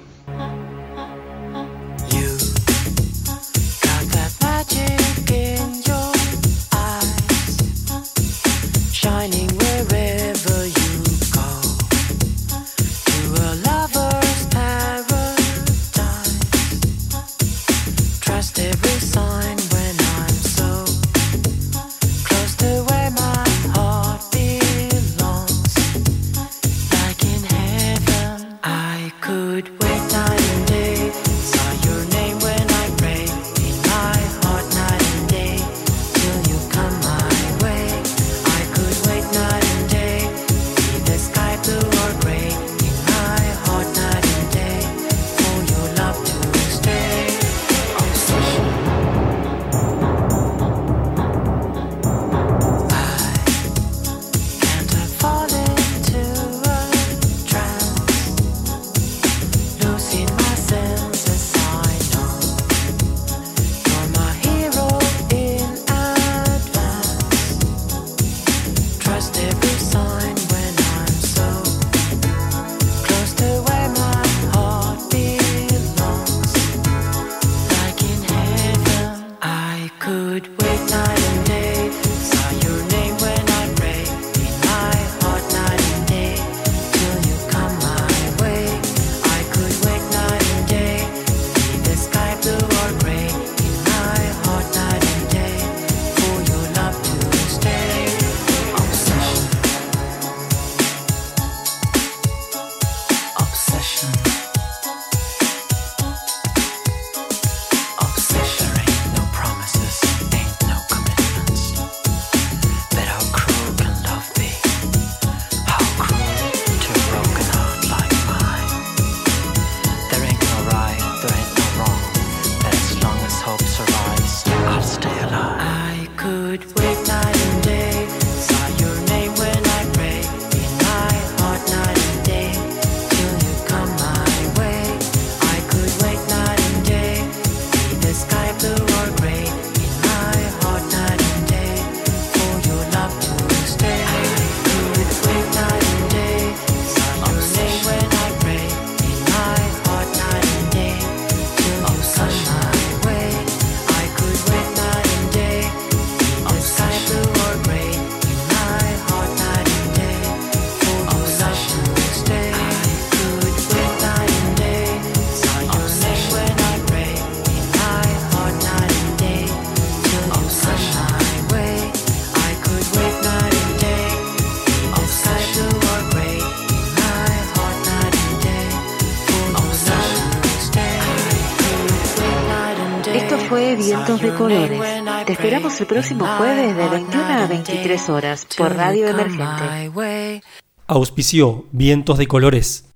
De Colores. Te esperamos el próximo jueves de 21 a 23 horas por Radio Emergente. Auspició Vientos de Colores.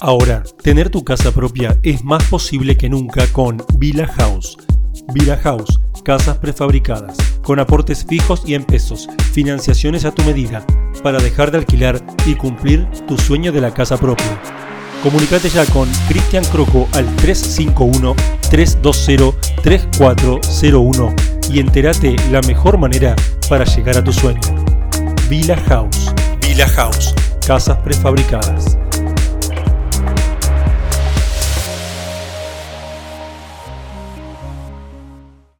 Ahora, tener tu casa propia es más posible que nunca con Villa House. Villa House, casas prefabricadas, con aportes fijos y en pesos, financiaciones a tu medida, para dejar de alquilar y cumplir tu sueño de la casa propia. Comunicate ya con Cristian Croco al 351-320-3401 y entérate la mejor manera para llegar a tu sueño. Villa House. Villa House. Casas prefabricadas.